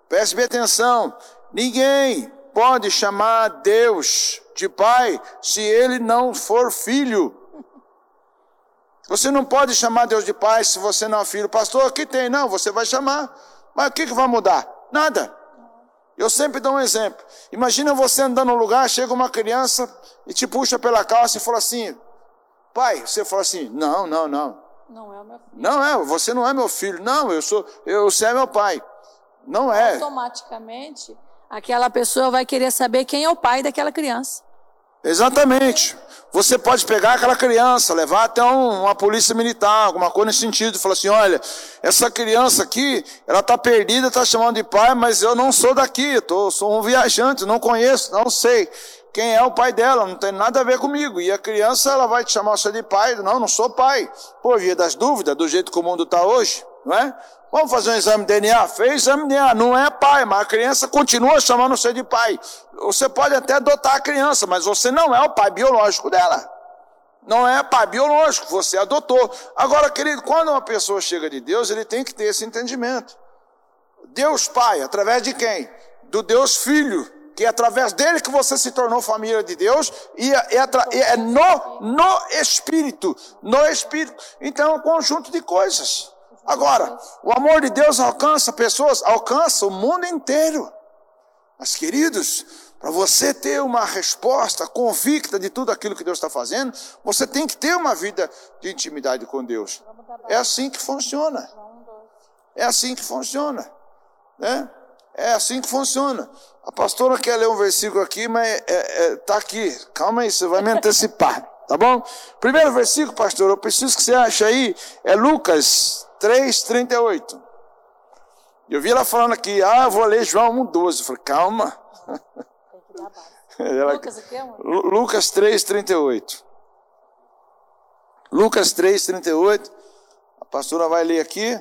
preste bem atenção, ninguém pode chamar Deus de pai se ele não for filho. Você não pode chamar Deus de pai se você não é filho. Pastor, aqui tem, não, você vai chamar. Mas o que, que vai mudar? Nada. Eu sempre dou um exemplo. Imagina você andando num lugar, chega uma criança e te puxa pela calça e fala assim: Pai, você fala assim: Não, não, não. Não é o meu filho. Não é, você não é meu filho. Não, eu sou, eu, você é meu pai. Não é. Automaticamente, aquela pessoa vai querer saber quem é o pai daquela criança. Exatamente. Você pode pegar aquela criança, levar até um, uma polícia militar, alguma coisa nesse sentido, e falar assim: olha, essa criança aqui, ela está perdida, está chamando de pai, mas eu não sou daqui, eu tô, sou um viajante, não conheço, não sei quem é o pai dela, não tem nada a ver comigo. E a criança, ela vai te chamar você de pai, não, não sou pai. Por via das dúvidas, do jeito que o mundo está hoje, não é? Vamos fazer um exame de DNA? Fez exame de DNA, não é pai, mas a criança continua chamando você de pai. Você pode até adotar a criança, mas você não é o pai biológico dela. Não é pai biológico, você adotou. Agora, querido, quando uma pessoa chega de Deus, ele tem que ter esse entendimento. Deus Pai, através de quem? Do Deus Filho, que é através dele que você se tornou família de Deus, e é, é, é no, no Espírito, no Espírito. Então é um conjunto de coisas. Agora, o amor de Deus alcança pessoas, alcança o mundo inteiro. Mas, queridos, para você ter uma resposta convicta de tudo aquilo que Deus está fazendo, você tem que ter uma vida de intimidade com Deus. É assim que funciona. É assim que funciona. Né? É assim que funciona. A pastora quer ler um versículo aqui, mas está é, é, tá aqui. Calma aí, você vai me antecipar. Tá bom? Primeiro versículo, pastor, eu preciso que você ache aí, é Lucas 3,38. Eu vi ela falando aqui, ah, eu vou ler João 1,12. Eu falei, calma. Ela, Lucas, aqui é Lucas 3,38. Lucas 3,38. A pastora vai ler aqui.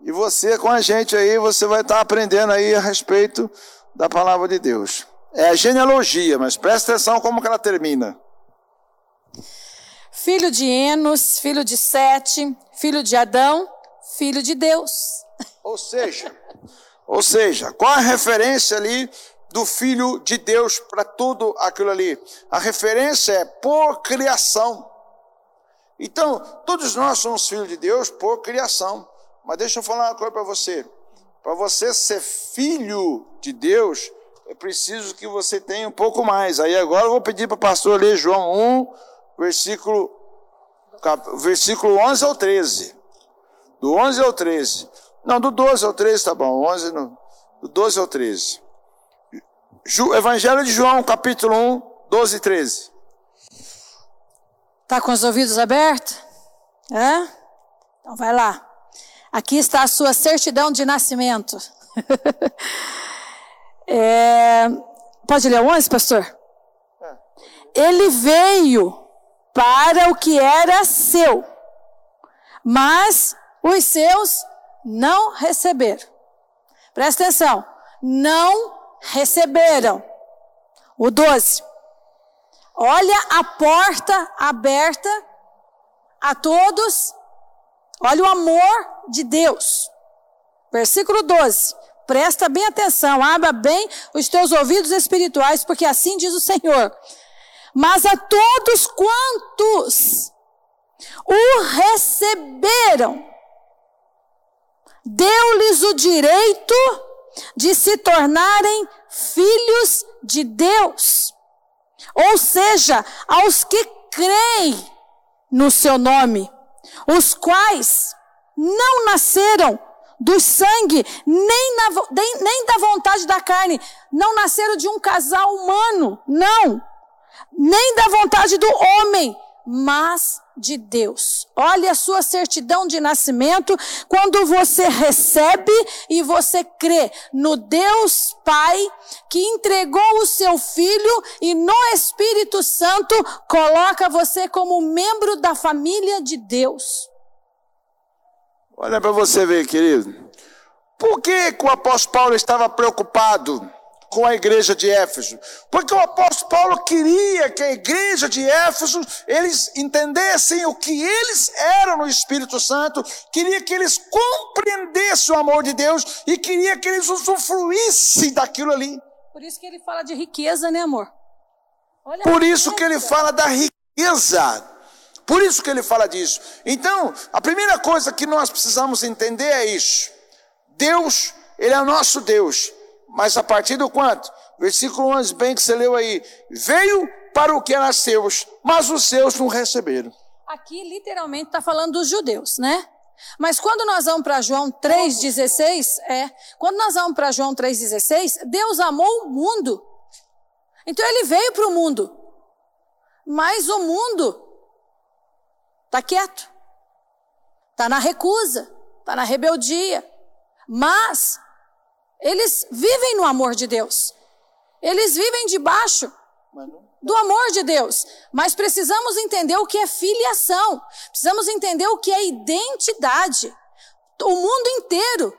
E você com a gente aí, você vai estar aprendendo aí a respeito da palavra de Deus. É a genealogia, mas presta atenção como que ela termina. Filho de Enos, filho de Sete, filho de Adão, filho de Deus. Ou seja, ou seja, qual a referência ali do filho de Deus para tudo aquilo ali? A referência é por criação. Então, todos nós somos filhos de Deus por criação. Mas deixa eu falar uma coisa para você. Para você ser filho de Deus, é preciso que você tenha um pouco mais. Aí agora eu vou pedir para o pastor ler João 1, versículo, versículo 11 ao 13. Do 11 ao 13. Não, do 12 ao 13 tá bom. 11 no, do 12 ao 13. Evangelho de João, capítulo 1, 12 e 13. Tá com os ouvidos abertos? É? Então vai lá. Aqui está a sua certidão de nascimento. é, pode ler o 11, pastor? É. Ele veio para o que era seu, mas os seus não receberam. Presta atenção. Não receberam. O 12. Olha a porta aberta a todos. Olha o amor de Deus. Versículo 12. Presta bem atenção, abra bem os teus ouvidos espirituais, porque assim diz o Senhor. Mas a todos quantos o receberam, deu-lhes o direito de se tornarem filhos de Deus. Ou seja, aos que creem no seu nome, os quais não nasceram do sangue, nem, na, nem, nem da vontade da carne, não nasceram de um casal humano, não, nem da vontade do homem, mas de Deus. Olha a sua certidão de nascimento quando você recebe e você crê no Deus Pai que entregou o seu filho e no Espírito Santo coloca você como membro da família de Deus. Olha para você ver, querido. Por que, que o apóstolo Paulo estava preocupado? Com a igreja de Éfeso. Porque o apóstolo Paulo queria que a igreja de Éfeso, eles entendessem o que eles eram no Espírito Santo, queria que eles compreendessem o amor de Deus e queria que eles usufruíssem daquilo ali. Por isso que ele fala de riqueza, né, amor? Olha Por isso que ele fala da riqueza. Por isso que ele fala disso. Então, a primeira coisa que nós precisamos entender é isso. Deus, ele é o nosso Deus. Mas a partir do quanto? Versículo 11, bem que você leu aí. Veio para o que era seus, mas os seus não receberam. Aqui literalmente está falando dos judeus, né? Mas quando nós vamos para João 3,16, é, quando nós vamos para João 3,16, Deus amou o mundo. Então ele veio para o mundo. Mas o mundo está quieto. Está na recusa, está na rebeldia. Mas eles vivem no amor de Deus. Eles vivem debaixo do amor de Deus. Mas precisamos entender o que é filiação. Precisamos entender o que é identidade. O mundo inteiro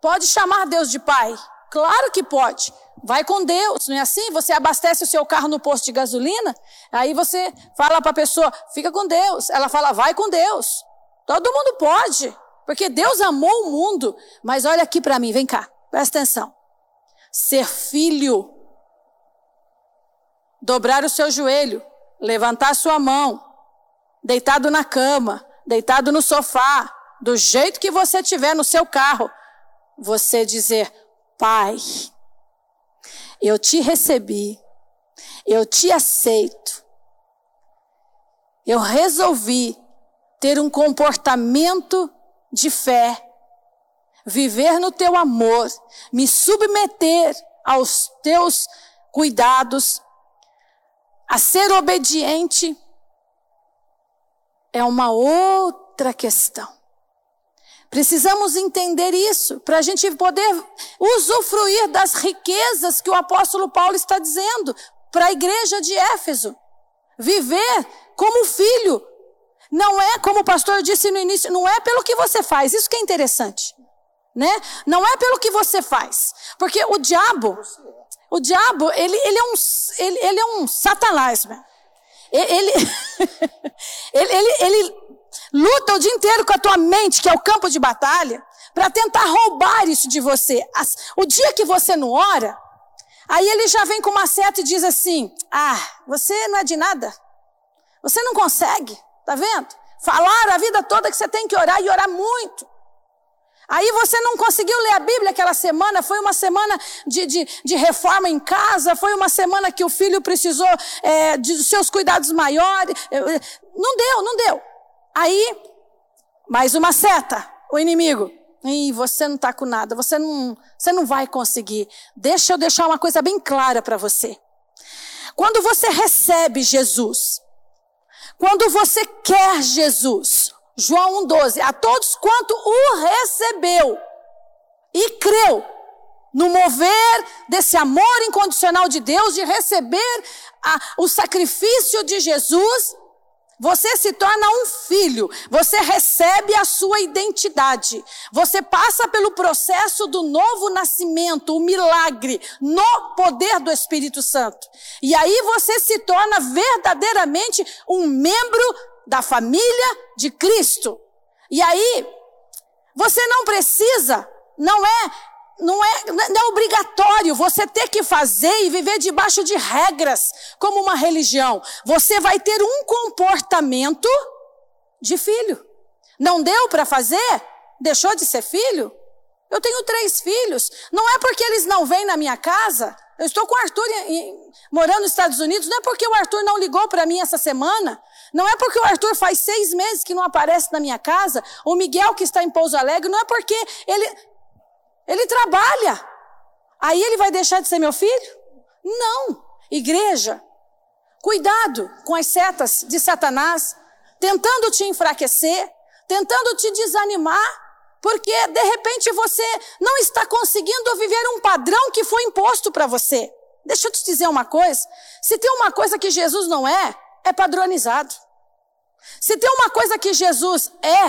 pode chamar Deus de Pai. Claro que pode. Vai com Deus, não é assim? Você abastece o seu carro no posto de gasolina, aí você fala para a pessoa, fica com Deus. Ela fala, vai com Deus. Todo mundo pode, porque Deus amou o mundo. Mas olha aqui para mim, vem cá. Presta atenção. Ser filho, dobrar o seu joelho, levantar sua mão, deitado na cama, deitado no sofá, do jeito que você tiver no seu carro, você dizer: Pai, eu te recebi, eu te aceito, eu resolvi ter um comportamento de fé viver no teu amor, me submeter aos teus cuidados, a ser obediente, é uma outra questão. Precisamos entender isso para a gente poder usufruir das riquezas que o apóstolo Paulo está dizendo para a igreja de Éfeso. Viver como filho. Não é, como o pastor disse no início, não é pelo que você faz. Isso que é interessante né? Não é pelo que você faz. Porque o diabo, o diabo, ele, ele, é, um, ele, ele é um satanás, né? Ele, ele, ele, ele luta o dia inteiro com a tua mente, que é o campo de batalha, para tentar roubar isso de você. O dia que você não ora, aí ele já vem com uma seta e diz assim: Ah, você não é de nada. Você não consegue, tá vendo? Falar a vida toda que você tem que orar e orar muito. Aí você não conseguiu ler a Bíblia aquela semana, foi uma semana de, de, de reforma em casa, foi uma semana que o filho precisou é, de seus cuidados maiores. Não deu, não deu. Aí, mais uma seta, o inimigo. E você não está com nada, você não, você não vai conseguir. Deixa eu deixar uma coisa bem clara para você. Quando você recebe Jesus, quando você quer Jesus, João 1,12. A todos quanto o recebeu e creu no mover desse amor incondicional de Deus, de receber a, o sacrifício de Jesus, você se torna um filho, você recebe a sua identidade, você passa pelo processo do novo nascimento, o milagre, no poder do Espírito Santo. E aí você se torna verdadeiramente um membro da família de Cristo. E aí, você não precisa, não é, não é, não é obrigatório você ter que fazer e viver debaixo de regras como uma religião. Você vai ter um comportamento de filho. Não deu para fazer? Deixou de ser filho? Eu tenho três filhos. Não é porque eles não vêm na minha casa. Eu estou com o Arthur em, em, morando nos Estados Unidos. Não é porque o Arthur não ligou para mim essa semana. Não é porque o Arthur faz seis meses que não aparece na minha casa, o Miguel que está em Pouso Alegre, não é porque ele, ele trabalha. Aí ele vai deixar de ser meu filho? Não. Igreja, Cuidado com as setas de Satanás, tentando te enfraquecer, tentando te desanimar, porque de repente você não está conseguindo viver um padrão que foi imposto para você. Deixa eu te dizer uma coisa: se tem uma coisa que Jesus não é, é padronizado. Se tem uma coisa que Jesus é,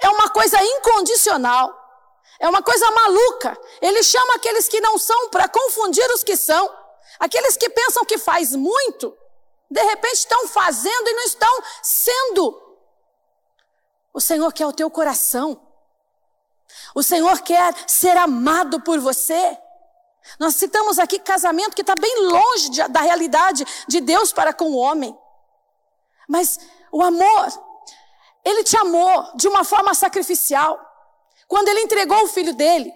é uma coisa incondicional. É uma coisa maluca. Ele chama aqueles que não são para confundir os que são. Aqueles que pensam que faz muito, de repente estão fazendo e não estão sendo. O Senhor quer o teu coração. O Senhor quer ser amado por você. Nós citamos aqui casamento que está bem longe de, da realidade de Deus para com o homem. Mas o amor, Ele te amou de uma forma sacrificial. Quando Ele entregou o filho dele.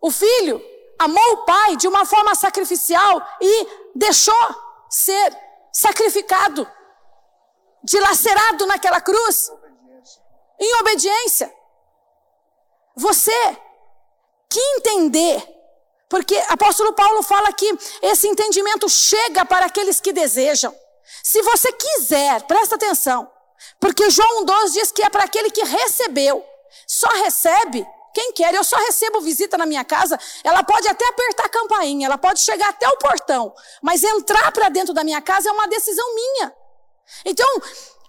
O filho amou o pai de uma forma sacrificial e deixou ser sacrificado, dilacerado naquela cruz, em obediência. Você que entender, porque apóstolo Paulo fala que esse entendimento chega para aqueles que desejam. Se você quiser, presta atenção, porque João 12 diz que é para aquele que recebeu, só recebe quem quer, eu só recebo visita na minha casa, ela pode até apertar a campainha, ela pode chegar até o portão, mas entrar para dentro da minha casa é uma decisão minha. Então,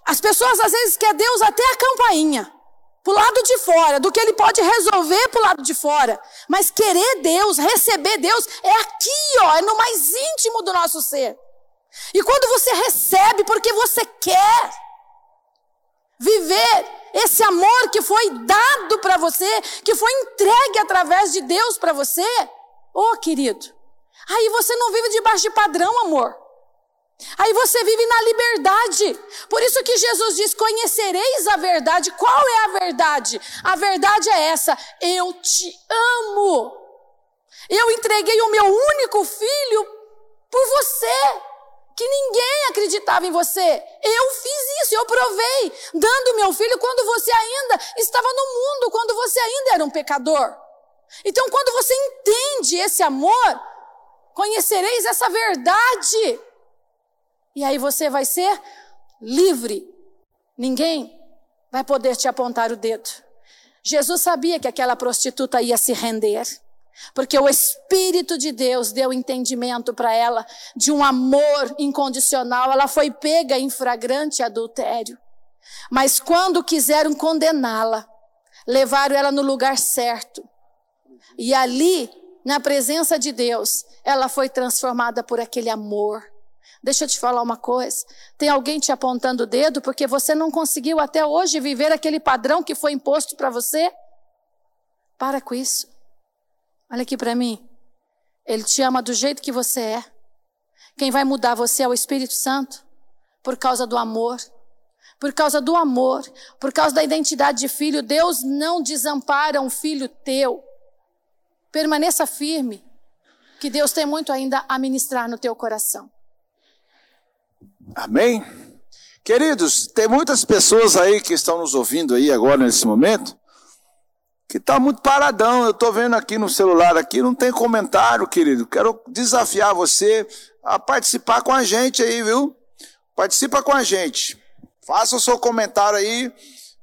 as pessoas às vezes querem Deus até a campainha, pro lado de fora, do que ele pode resolver pro lado de fora. Mas querer Deus, receber Deus, é aqui, ó, é no mais íntimo do nosso ser. E quando você recebe porque você quer viver esse amor que foi dado para você, que foi entregue através de Deus para você, ô oh, querido, aí você não vive debaixo de padrão, amor. Aí você vive na liberdade. Por isso que Jesus diz: Conhecereis a verdade. Qual é a verdade? A verdade é essa: Eu te amo. Eu entreguei o meu único filho por você que ninguém acreditava em você. Eu fiz isso, eu provei, dando meu filho quando você ainda estava no mundo, quando você ainda era um pecador. Então, quando você entende esse amor, conhecereis essa verdade. E aí você vai ser livre. Ninguém vai poder te apontar o dedo. Jesus sabia que aquela prostituta ia se render. Porque o Espírito de Deus deu entendimento para ela de um amor incondicional. Ela foi pega em flagrante adultério. Mas quando quiseram condená-la, levaram ela no lugar certo. E ali, na presença de Deus, ela foi transformada por aquele amor. Deixa eu te falar uma coisa. Tem alguém te apontando o dedo porque você não conseguiu até hoje viver aquele padrão que foi imposto para você? Para com isso. Olha aqui para mim. Ele te ama do jeito que você é. Quem vai mudar você é o Espírito Santo. Por causa do amor. Por causa do amor. Por causa da identidade de filho. Deus não desampara um filho teu. Permaneça firme. Que Deus tem muito ainda a ministrar no teu coração. Amém? Queridos, tem muitas pessoas aí que estão nos ouvindo aí agora nesse momento que está muito paradão. Eu estou vendo aqui no celular aqui, não tem comentário, querido. Quero desafiar você a participar com a gente aí, viu? Participa com a gente. Faça o seu comentário aí.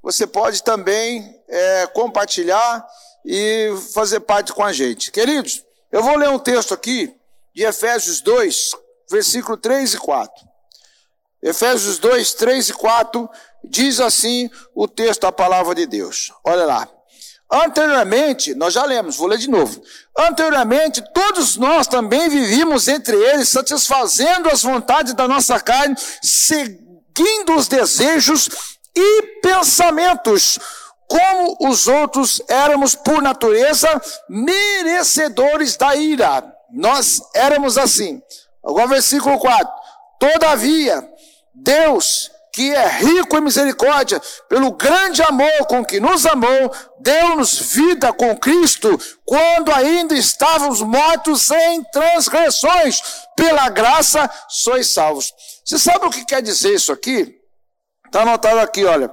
Você pode também é, compartilhar e fazer parte com a gente. Queridos, eu vou ler um texto aqui de Efésios 2, versículo 3 e 4. Efésios 2, 3 e 4 diz assim o texto da palavra de Deus. Olha lá. Anteriormente, nós já lemos, vou ler de novo. Anteriormente, todos nós também vivíamos entre eles, satisfazendo as vontades da nossa carne, seguindo os desejos e pensamentos. Como os outros éramos, por natureza, merecedores da ira. Nós éramos assim. Agora, versículo 4. Todavia, Deus, que é rico em misericórdia, pelo grande amor com que nos amou, deu-nos vida com Cristo, quando ainda estávamos mortos em transgressões, pela graça sois salvos. Você sabe o que quer dizer isso aqui? Está anotado aqui, olha.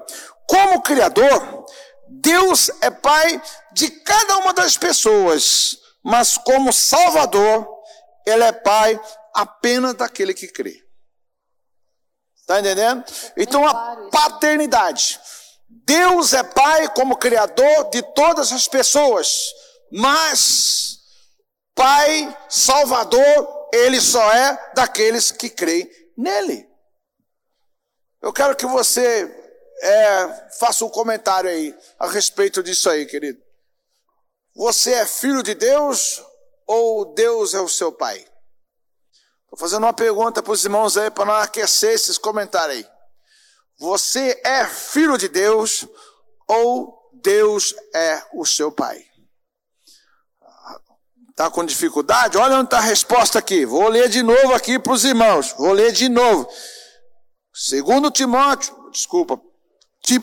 Como Criador, Deus é Pai de cada uma das pessoas, mas como Salvador, Ele é Pai apenas daquele que crê. Está entendendo? Então a paternidade. Deus é Pai como Criador de todas as pessoas, mas Pai Salvador, Ele só é daqueles que creem nele. Eu quero que você é, faça um comentário aí a respeito disso aí, querido. Você é filho de Deus ou Deus é o seu pai? Estou fazendo uma pergunta para os irmãos aí para não aquecer esses comentários aí. Você é filho de Deus ou Deus é o seu pai? Está com dificuldade? Olha onde está a resposta aqui. Vou ler de novo aqui para os irmãos. Vou ler de novo. Segundo Timóteo, desculpa,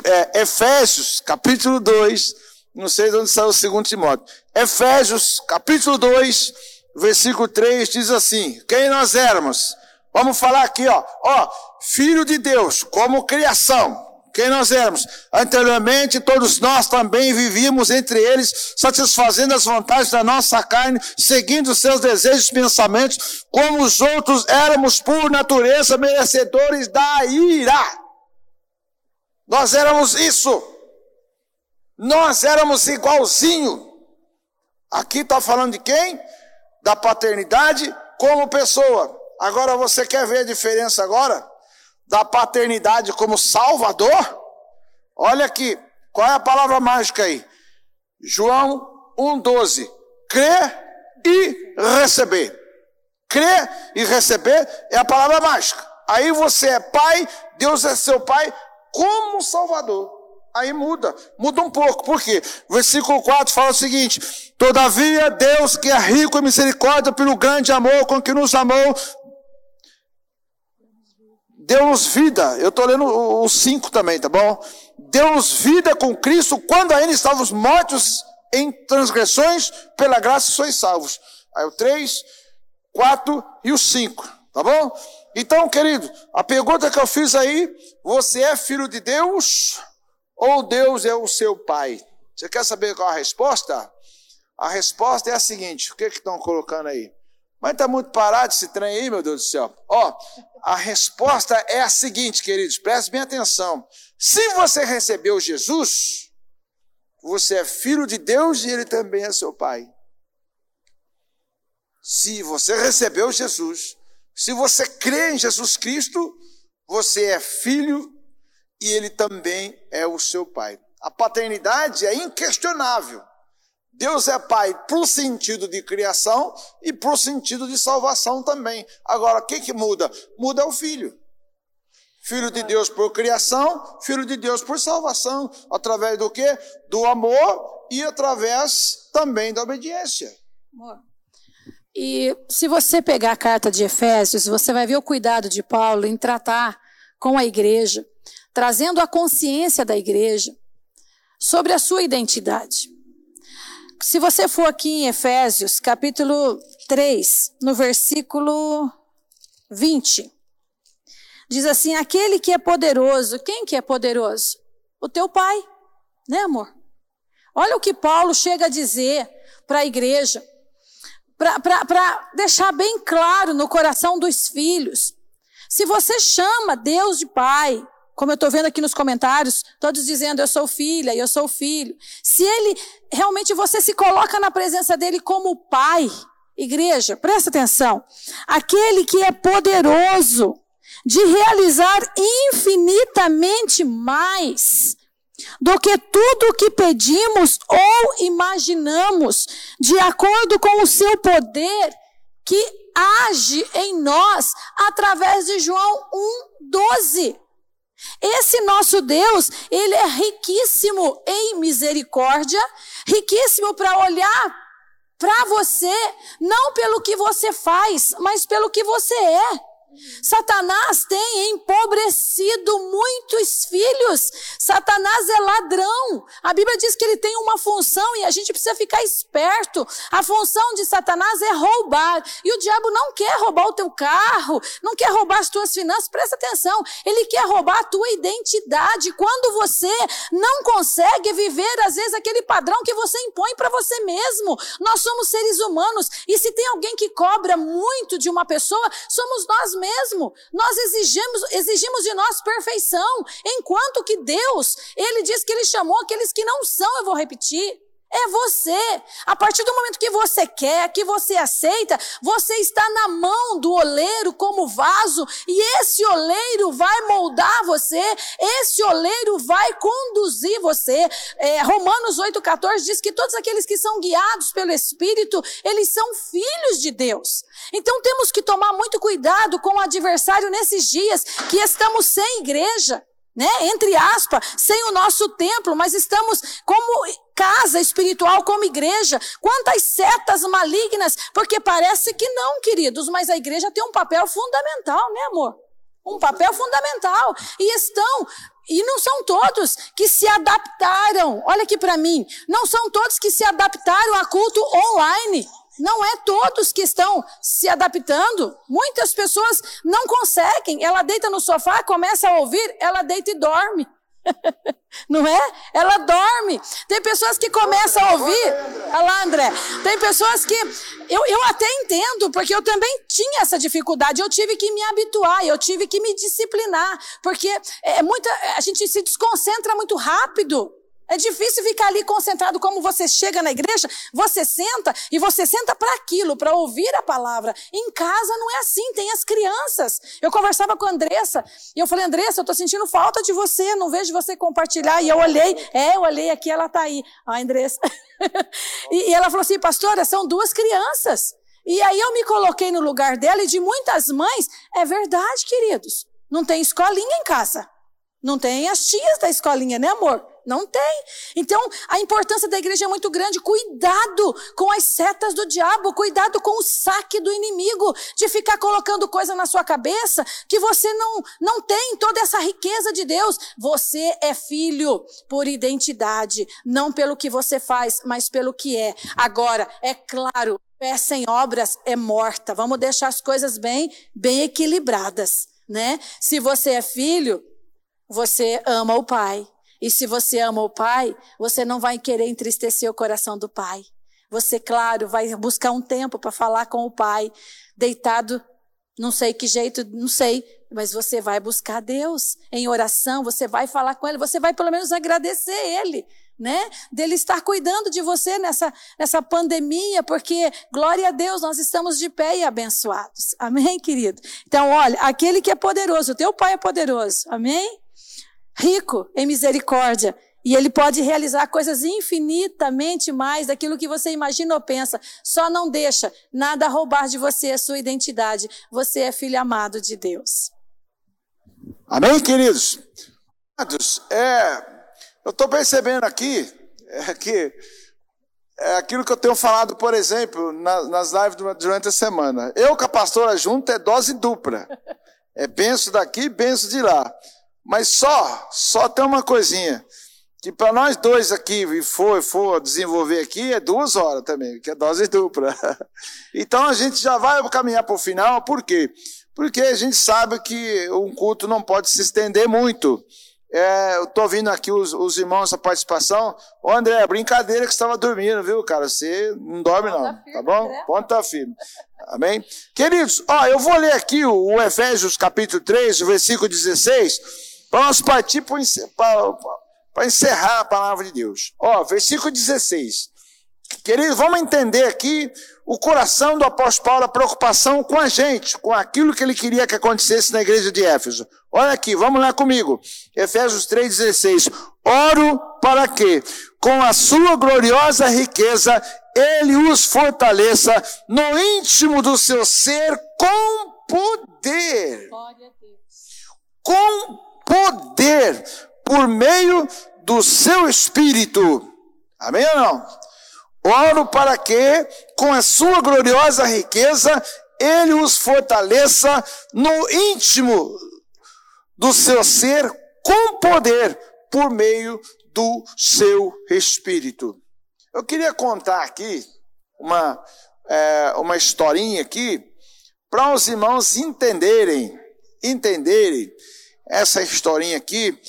é, Efésios, capítulo 2, não sei de onde saiu o segundo Timóteo. Efésios, capítulo 2, versículo 3 diz assim: Quem nós éramos? Vamos falar aqui, ó, ó, filho de Deus, como criação. Quem nós éramos? Anteriormente, todos nós também vivíamos entre eles, satisfazendo as vontades da nossa carne, seguindo seus desejos e pensamentos, como os outros éramos por natureza merecedores da ira. Nós éramos isso. Nós éramos igualzinho. Aqui está falando de quem? Da paternidade como pessoa. Agora você quer ver a diferença agora da paternidade como salvador? Olha aqui, qual é a palavra mágica aí? João 1:12. Crer e receber. Crer e receber é a palavra mágica. Aí você é pai, Deus é seu pai como salvador. Aí muda, muda um pouco. Por quê? Versículo 4 fala o seguinte: Todavia, Deus, que é rico em misericórdia pelo grande amor com que nos amou, deu-nos vida. Eu estou lendo o 5 também, tá bom? Deu-nos vida com Cristo quando ainda estávamos mortos em transgressões, pela graça sois salvos. Aí o 3, 4 e o 5, tá bom? Então, querido, a pergunta que eu fiz aí, você é filho de Deus ou Deus é o seu pai? Você quer saber qual a resposta? A resposta é a seguinte: o que que estão colocando aí? Mas está muito parado esse trem aí, meu Deus do céu. Ó, a resposta é a seguinte, queridos, prestem bem atenção. Se você recebeu Jesus, você é filho de Deus e ele também é seu pai. Se você recebeu Jesus, se você crê em Jesus Cristo, você é filho e ele também é o seu pai. A paternidade é inquestionável. Deus é pai para o sentido de criação e para o sentido de salvação também. Agora, o que, que muda? Muda o filho. Filho de Deus por criação, filho de Deus por salvação. Através do quê? Do amor e através também da obediência. Amor. E se você pegar a carta de Efésios, você vai ver o cuidado de Paulo em tratar com a igreja, trazendo a consciência da igreja sobre a sua identidade. Se você for aqui em Efésios, capítulo 3, no versículo 20, diz assim: aquele que é poderoso, quem que é poderoso? O teu pai, né, amor? Olha o que Paulo chega a dizer para a igreja, para deixar bem claro no coração dos filhos. Se você chama Deus de pai, como eu estou vendo aqui nos comentários, todos dizendo eu sou filha, eu sou filho. Se ele realmente você se coloca na presença dele como pai, igreja, presta atenção. Aquele que é poderoso de realizar infinitamente mais do que tudo o que pedimos ou imaginamos, de acordo com o seu poder que age em nós através de João 1:12. Esse nosso Deus, ele é riquíssimo em misericórdia, riquíssimo para olhar para você, não pelo que você faz, mas pelo que você é. Satanás tem empobrecido muitos filhos. Satanás é ladrão. A Bíblia diz que ele tem uma função e a gente precisa ficar esperto. A função de Satanás é roubar. E o diabo não quer roubar o teu carro, não quer roubar as tuas finanças. Presta atenção. Ele quer roubar a tua identidade. Quando você não consegue viver, às vezes, aquele padrão que você impõe para você mesmo. Nós somos seres humanos. E se tem alguém que cobra muito de uma pessoa, somos nós mesmos. Nós exigimos, exigimos de nós perfeição, enquanto que Deus, Ele diz que Ele chamou aqueles que não são, eu vou repetir. É você. A partir do momento que você quer, que você aceita, você está na mão do oleiro como vaso, e esse oleiro vai moldar você, esse oleiro vai conduzir você. É, Romanos 8,14 diz que todos aqueles que são guiados pelo Espírito, eles são filhos de Deus. Então temos que tomar muito cuidado com o adversário nesses dias que estamos sem igreja né? Entre aspas, sem o nosso templo, mas estamos como casa espiritual, como igreja. Quantas setas malignas, porque parece que não, queridos, mas a igreja tem um papel fundamental, né, amor? Um papel fundamental. E estão e não são todos que se adaptaram. Olha aqui para mim. Não são todos que se adaptaram a culto online. Não é todos que estão se adaptando. Muitas pessoas não conseguem. Ela deita no sofá, começa a ouvir, ela deita e dorme. Não é? Ela dorme. Tem pessoas que começam a ouvir. Olha lá, André. Tem pessoas que. Eu, eu até entendo, porque eu também tinha essa dificuldade. Eu tive que me habituar, eu tive que me disciplinar. Porque é muita, a gente se desconcentra muito rápido. É difícil ficar ali concentrado como você chega na igreja, você senta e você senta para aquilo, para ouvir a palavra. Em casa não é assim, tem as crianças. Eu conversava com a Andressa e eu falei, Andressa, eu estou sentindo falta de você, não vejo você compartilhar. E eu olhei, é, eu olhei aqui, ela está aí. A Andressa. e, e ela falou assim, pastora, são duas crianças. E aí eu me coloquei no lugar dela e de muitas mães, é verdade, queridos, não tem escolinha em casa. Não tem as tias da escolinha, né, amor? Não tem. Então, a importância da igreja é muito grande. Cuidado com as setas do diabo, cuidado com o saque do inimigo, de ficar colocando coisa na sua cabeça que você não, não tem toda essa riqueza de Deus. Você é filho por identidade, não pelo que você faz, mas pelo que é. Agora, é claro, fé sem obras é morta. Vamos deixar as coisas bem, bem equilibradas, né? Se você é filho, você ama o pai. E se você ama o pai, você não vai querer entristecer o coração do pai. Você, claro, vai buscar um tempo para falar com o pai, deitado, não sei que jeito, não sei, mas você vai buscar Deus em oração, você vai falar com ele, você vai pelo menos agradecer ele, né? Dele estar cuidando de você nessa, nessa pandemia, porque, glória a Deus, nós estamos de pé e abençoados. Amém, querido? Então, olha, aquele que é poderoso, o teu pai é poderoso. Amém? Rico em misericórdia. E ele pode realizar coisas infinitamente mais daquilo que você imagina ou pensa. Só não deixa nada roubar de você a sua identidade. Você é filho amado de Deus. Amém, queridos? É, eu estou percebendo aqui é, que é aquilo que eu tenho falado, por exemplo, nas lives durante a semana. Eu com a pastora junto é dose dupla. É benção daqui, benção de lá. Mas só, só tem uma coisinha. Que para nós dois aqui, e for, for desenvolver aqui, é duas horas também, que é dose dupla. Então a gente já vai caminhar para o final, por quê? Porque a gente sabe que um culto não pode se estender muito. É, eu estou ouvindo aqui os, os irmãos, a participação. Ô André, brincadeira que você estava dormindo, viu, cara? Você não dorme, não, tá bom? Ponto tá firme. Amém? Queridos, ó, eu vou ler aqui o, o Efésios capítulo 3, versículo 16 Vamos partir para encerrar a palavra de Deus. Ó, versículo 16. Querido, vamos entender aqui o coração do apóstolo Paulo, a preocupação com a gente, com aquilo que ele queria que acontecesse na igreja de Éfeso. Olha aqui, vamos lá comigo. Efésios 3,16. Oro para que, com a sua gloriosa riqueza, ele os fortaleça no íntimo do seu ser com poder. Com poder por meio do seu espírito. Amém ou não? Oro para que, com a sua gloriosa riqueza, ele os fortaleça no íntimo do seu ser com poder por meio do seu espírito. Eu queria contar aqui uma, é, uma historinha aqui para os irmãos entenderem, entenderem essa historinha aqui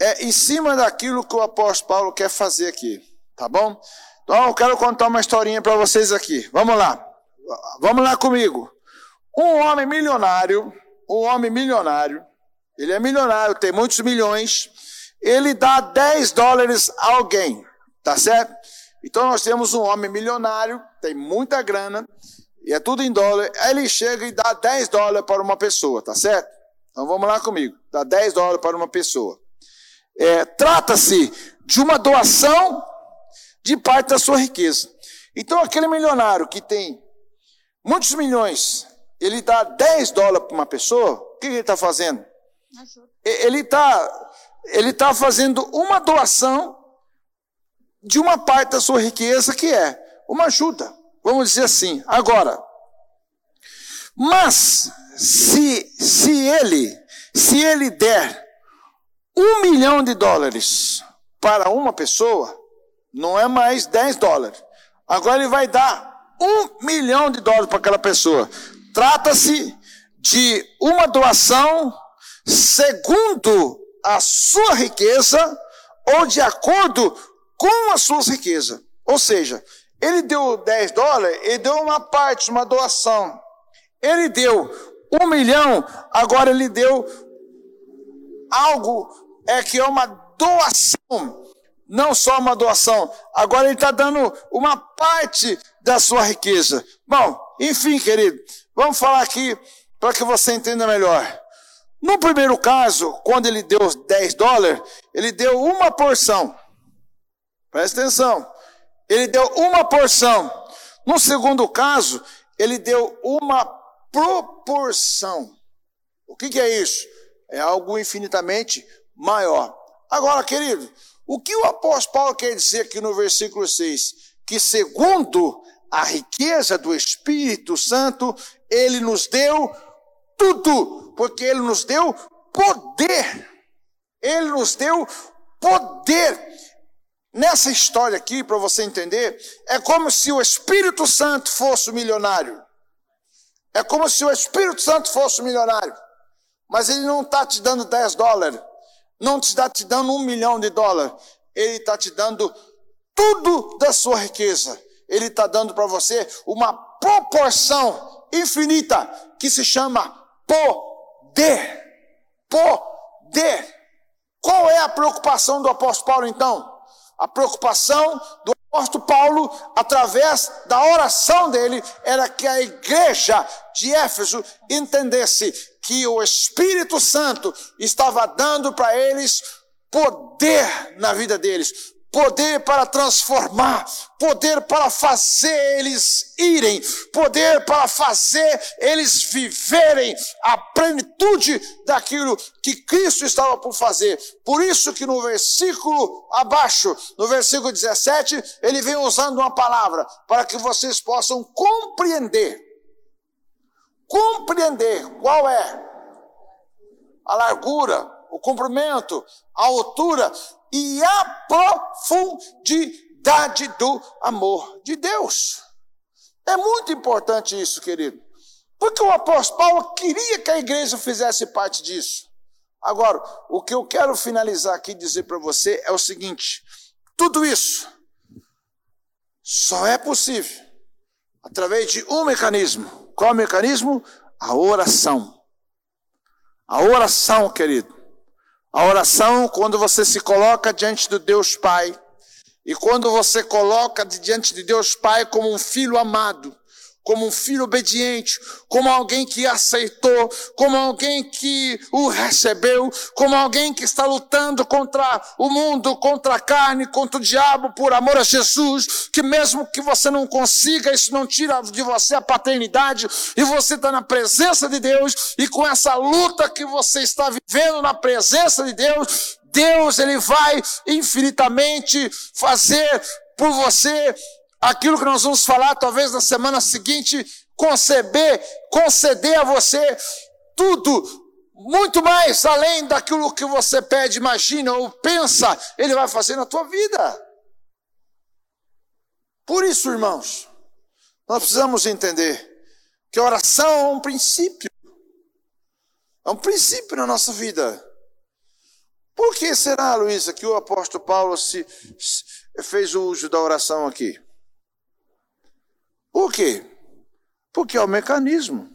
é em cima daquilo que o apóstolo Paulo quer fazer aqui, tá bom? Então eu quero contar uma historinha para vocês aqui. Vamos lá. Vamos lá comigo. Um homem milionário, um homem milionário, ele é milionário, tem muitos milhões, ele dá 10 dólares a alguém, tá certo? Então nós temos um homem milionário, tem muita grana, e é tudo em dólar, aí ele chega e dá 10 dólares para uma pessoa, tá certo? Então vamos lá comigo, dá 10 dólares para uma pessoa. É, Trata-se de uma doação de parte da sua riqueza. Então aquele milionário que tem muitos milhões, ele dá 10 dólares para uma pessoa, o que ele está fazendo? Ele está ele tá fazendo uma doação de uma parte da sua riqueza que é uma ajuda. Vamos dizer assim. Agora, mas se, se ele, se ele der um milhão de dólares para uma pessoa, não é mais 10 dólares. Agora ele vai dar um milhão de dólares para aquela pessoa. Trata-se de uma doação segundo a sua riqueza ou de acordo com as suas riquezas. Ou seja, ele deu 10 dólares, ele deu uma parte, uma doação. Ele deu um milhão, agora ele deu algo é que é uma doação, não só uma doação, agora ele está dando uma parte da sua riqueza. Bom, enfim, querido, vamos falar aqui para que você entenda melhor. No primeiro caso, quando ele deu 10 dólares, ele deu uma porção. Presta atenção. Ele deu uma porção. No segundo caso, ele deu uma proporção. O que, que é isso? É algo infinitamente maior. Agora, querido, o que o apóstolo Paulo quer dizer aqui no versículo 6? Que segundo a riqueza do Espírito Santo, ele nos deu tudo, porque ele nos deu poder. Ele nos deu poder. Nessa história aqui, para você entender, é como se o Espírito Santo fosse o milionário. É como se o Espírito Santo fosse o milionário. Mas ele não está te dando 10 dólares. Não está te dando um milhão de dólares. Ele está te dando tudo da sua riqueza. Ele está dando para você uma proporção infinita que se chama poder. Poder. Qual é a preocupação do apóstolo Paulo então? A preocupação do apóstolo Paulo, através da oração dele, era que a igreja de Éfeso entendesse que o Espírito Santo estava dando para eles poder na vida deles, poder para transformar, poder para fazer eles irem, poder para fazer eles viverem a plenitude daquilo que Cristo estava por fazer. Por isso que no versículo abaixo, no versículo 17, ele vem usando uma palavra para que vocês possam compreender. Compreender qual é a largura, o comprimento, a altura e a profundidade do amor de Deus. É muito importante isso, querido. Porque o apóstolo Paulo queria que a igreja fizesse parte disso. Agora, o que eu quero finalizar aqui e dizer para você é o seguinte: tudo isso só é possível através de um mecanismo. Qual o mecanismo? A oração. A oração, querido. A oração, quando você se coloca diante do Deus Pai, e quando você coloca diante de Deus Pai como um filho amado, como um filho obediente, como alguém que aceitou, como alguém que o recebeu, como alguém que está lutando contra o mundo, contra a carne, contra o diabo, por amor a Jesus, que mesmo que você não consiga, isso não tira de você a paternidade, e você está na presença de Deus, e com essa luta que você está vivendo na presença de Deus, Deus ele vai infinitamente fazer por você aquilo que nós vamos falar talvez na semana seguinte, conceber, conceder a você tudo muito mais além daquilo que você pede, imagina ou pensa, Ele vai fazer na tua vida. Por isso, irmãos, nós precisamos entender que oração é um princípio, é um princípio na nossa vida. Por que será, Luísa, que o apóstolo Paulo se, se, fez uso da oração aqui? Por quê? Porque é o mecanismo.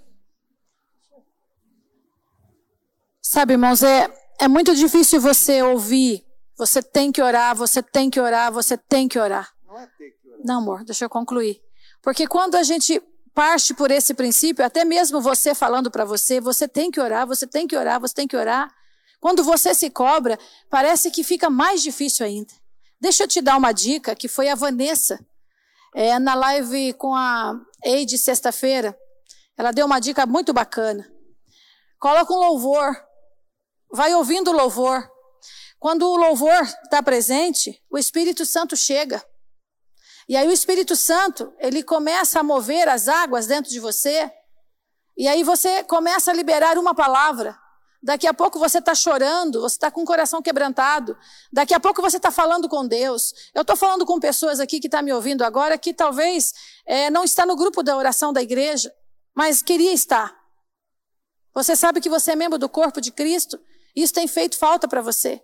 Sabe, irmãos, é, é muito difícil você ouvir. Você tem que orar, você tem que orar, você tem que orar. Não é ter que orar. Não, amor, deixa eu concluir. Porque quando a gente parte por esse princípio, até mesmo você falando para você, você tem que orar, você tem que orar, você tem que orar. Quando você se cobra, parece que fica mais difícil ainda. Deixa eu te dar uma dica, que foi a Vanessa, é, na live com a Eide sexta-feira. Ela deu uma dica muito bacana. Coloca um louvor vai ouvindo o louvor. Quando o louvor está presente, o Espírito Santo chega. E aí o Espírito Santo, ele começa a mover as águas dentro de você. E aí você começa a liberar uma palavra. Daqui a pouco você está chorando, você está com o coração quebrantado. Daqui a pouco você está falando com Deus. Eu estou falando com pessoas aqui que estão tá me ouvindo agora que talvez é, não está no grupo da oração da igreja, mas queria estar. Você sabe que você é membro do corpo de Cristo isso tem feito falta para você.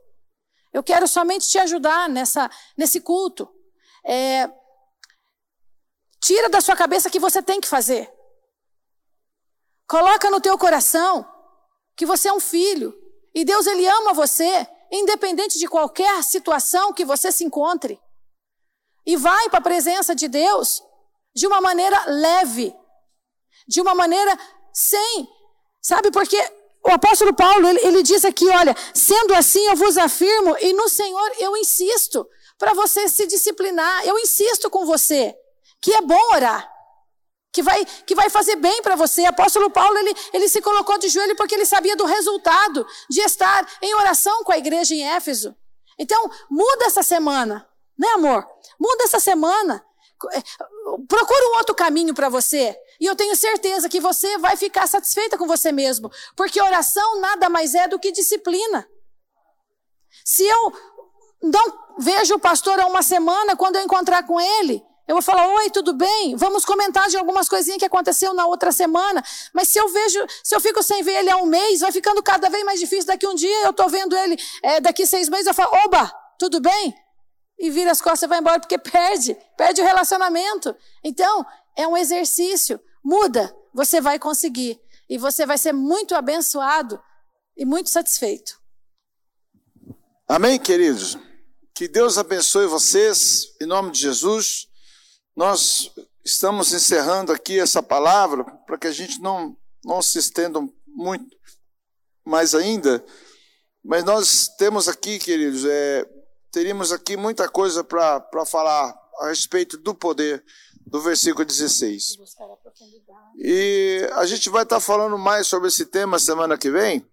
Eu quero somente te ajudar nessa, nesse culto. É, tira da sua cabeça que você tem que fazer. Coloca no teu coração que você é um filho. E Deus, Ele ama você, independente de qualquer situação que você se encontre. E vai para a presença de Deus de uma maneira leve, de uma maneira sem. Sabe, porque o apóstolo Paulo, ele, ele diz aqui, olha, sendo assim eu vos afirmo, e no Senhor eu insisto, para você se disciplinar, eu insisto com você, que é bom orar, que vai, que vai fazer bem para você. Apóstolo Paulo, ele, ele se colocou de joelho porque ele sabia do resultado de estar em oração com a igreja em Éfeso. Então, muda essa semana, né amor? Muda essa semana. É, procura um outro caminho para você. E eu tenho certeza que você vai ficar satisfeita com você mesmo, porque oração nada mais é do que disciplina. Se eu não vejo o pastor há uma semana, quando eu encontrar com ele, eu vou falar: Oi, tudo bem? Vamos comentar de algumas coisinhas que aconteceu na outra semana. Mas se eu vejo, se eu fico sem ver ele há um mês, vai ficando cada vez mais difícil. Daqui um dia eu estou vendo ele, é, daqui seis meses, eu falo: Oba, tudo bem? E vira as costas e vai embora, porque perde, perde o relacionamento. Então, é um exercício. Muda, você vai conseguir. E você vai ser muito abençoado e muito satisfeito. Amém, queridos? Que Deus abençoe vocês, em nome de Jesus. Nós estamos encerrando aqui essa palavra para que a gente não, não se estenda muito mais ainda. Mas nós temos aqui, queridos, é, teríamos aqui muita coisa para falar a respeito do poder do versículo 16. E a gente vai estar falando mais sobre esse tema semana que vem.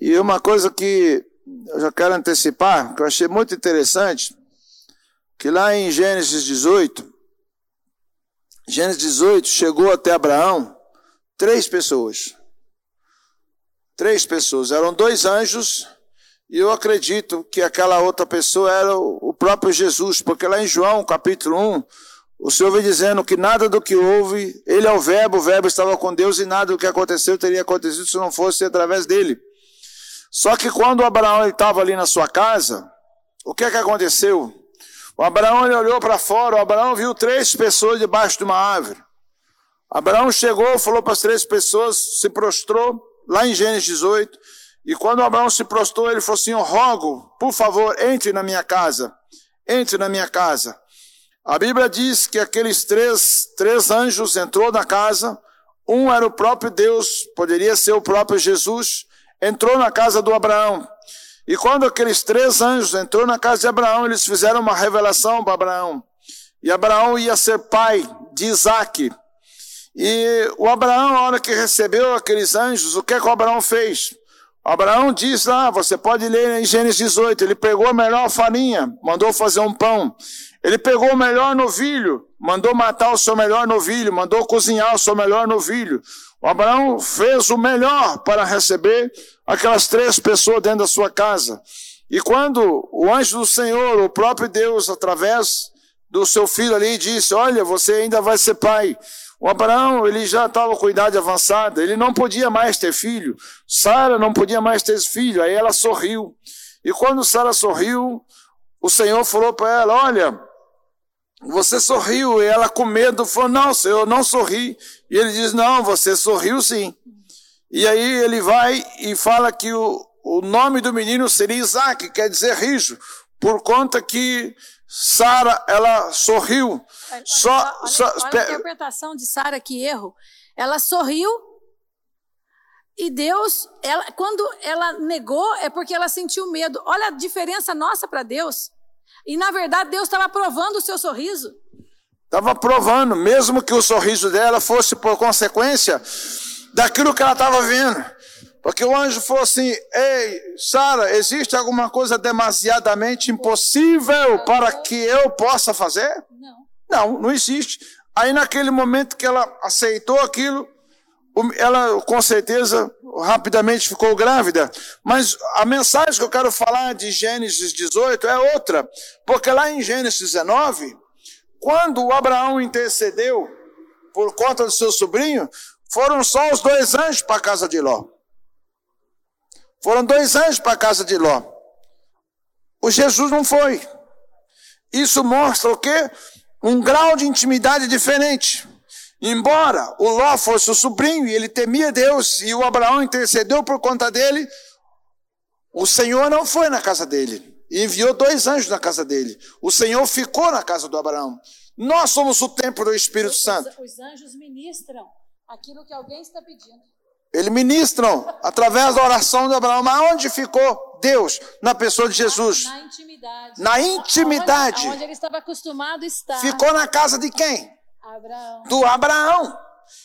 E uma coisa que eu já quero antecipar, que eu achei muito interessante, que lá em Gênesis 18, Gênesis 18 chegou até Abraão três pessoas. Três pessoas. Eram dois anjos, e eu acredito que aquela outra pessoa era o próprio Jesus, porque lá em João, capítulo 1, o Senhor vem dizendo que nada do que houve, ele é o verbo, o verbo estava com Deus e nada do que aconteceu teria acontecido se não fosse através dele. Só que quando Abraão estava ali na sua casa, o que é que aconteceu? O Abraão olhou para fora, o Abraão viu três pessoas debaixo de uma árvore. Abraão chegou, falou para as três pessoas, se prostrou, lá em Gênesis 18, e quando Abraão se prostrou, ele falou assim: Eu rogo, por favor, entre na minha casa, entre na minha casa. A Bíblia diz que aqueles três, três anjos entrou na casa, um era o próprio Deus, poderia ser o próprio Jesus, entrou na casa do Abraão. E quando aqueles três anjos entrou na casa de Abraão, eles fizeram uma revelação para Abraão. E Abraão ia ser pai de Isaac. E o Abraão, na hora que recebeu aqueles anjos, o que, é que o Abraão fez? Abraão diz lá, você pode ler em Gênesis 18, ele pegou a melhor farinha, mandou fazer um pão. Ele pegou o melhor novilho, mandou matar o seu melhor novilho, mandou cozinhar o seu melhor novilho. O Abraão fez o melhor para receber aquelas três pessoas dentro da sua casa. E quando o anjo do Senhor, o próprio Deus, através do seu filho ali, disse: Olha, você ainda vai ser pai. O Abraão, ele já estava com idade avançada, ele não podia mais ter filho. Sara não podia mais ter filho. Aí ela sorriu. E quando Sara sorriu, o Senhor falou para ela: Olha, você sorriu. E ela, com medo, falou: Não, Senhor, não sorri. E ele diz: Não, você sorriu sim. E aí ele vai e fala que o, o nome do menino seria Isaac, quer dizer rijo, por conta que Sara, ela sorriu. Olha, só, olha, só, olha a interpretação de Sara, que erro. Ela sorriu e Deus, ela, quando ela negou, é porque ela sentiu medo. Olha a diferença nossa para Deus. E na verdade, Deus estava provando o seu sorriso. Estava provando, mesmo que o sorriso dela fosse por consequência daquilo que ela estava vendo. Porque o anjo falou assim: Ei, Sara, existe alguma coisa demasiadamente impossível para que eu possa fazer? Não. Não, não existe. Aí, naquele momento que ela aceitou aquilo, ela com certeza rapidamente ficou grávida. Mas a mensagem que eu quero falar de Gênesis 18 é outra. Porque lá em Gênesis 19, quando o Abraão intercedeu por conta do seu sobrinho, foram só os dois anjos para a casa de Ló. Foram dois anjos para a casa de Ló. O Jesus não foi. Isso mostra o quê? Um grau de intimidade diferente. Embora o Ló fosse o sobrinho e ele temia Deus e o Abraão intercedeu por conta dele, o Senhor não foi na casa dele e enviou dois anjos na casa dele. O Senhor ficou na casa do Abraão. Nós somos o templo do Espírito Santo. Os anjos ministram aquilo que alguém está pedindo. Eles ministram através da oração de Abraão. Mas onde ficou Deus? Na pessoa de Jesus. Na, intimidade. Na intimidade. Onde, onde ele estava acostumado a estar. Ficou na casa de quem? Abraão. Do Abraão.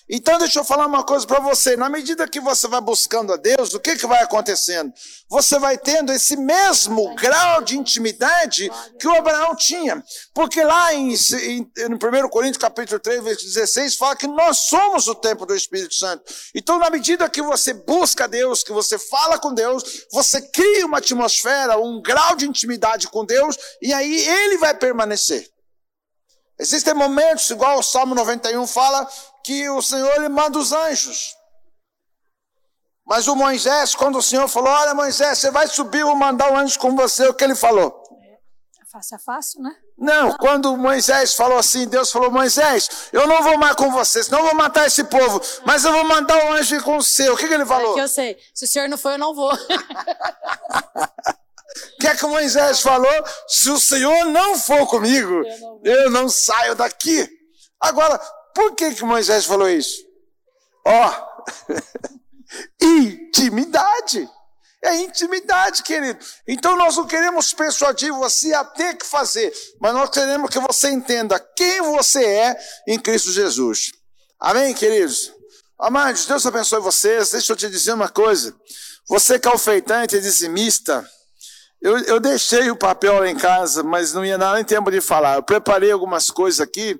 Então deixa eu falar uma coisa para você. Na medida que você vai buscando a Deus, o que, que vai acontecendo? Você vai tendo esse mesmo grau de intimidade que o Abraão tinha. Porque lá em, em, no 1 Coríntios capítulo 3, versículo 16, fala que nós somos o templo do Espírito Santo. Então, na medida que você busca Deus, que você fala com Deus, você cria uma atmosfera, um grau de intimidade com Deus, e aí ele vai permanecer. Existem momentos, igual o Salmo 91 fala, que o Senhor ele manda os anjos. Mas o Moisés, quando o Senhor falou: Olha, Moisés, você vai subir, eu vou mandar o anjo com você, o que ele falou? É fácil, é fácil, né? Não, quando Moisés falou assim, Deus falou: Moisés, eu não vou mais com você, senão eu vou matar esse povo, mas eu vou mandar o anjo com você. O que, que ele falou? É que eu sei, se o senhor não for, eu não vou. O que é que Moisés falou? Se o Senhor não for comigo, eu não, eu não saio daqui. Agora, por que que Moisés falou isso? Ó, oh, intimidade. É intimidade, querido. Então nós não queremos persuadir você a ter que fazer, mas nós queremos que você entenda quem você é em Cristo Jesus. Amém, queridos? Amados, Deus abençoe vocês. Deixa eu te dizer uma coisa. Você que é ofeitante, dizimista, eu, eu deixei o papel lá em casa, mas não ia dar nem tempo de falar. Eu preparei algumas coisas aqui,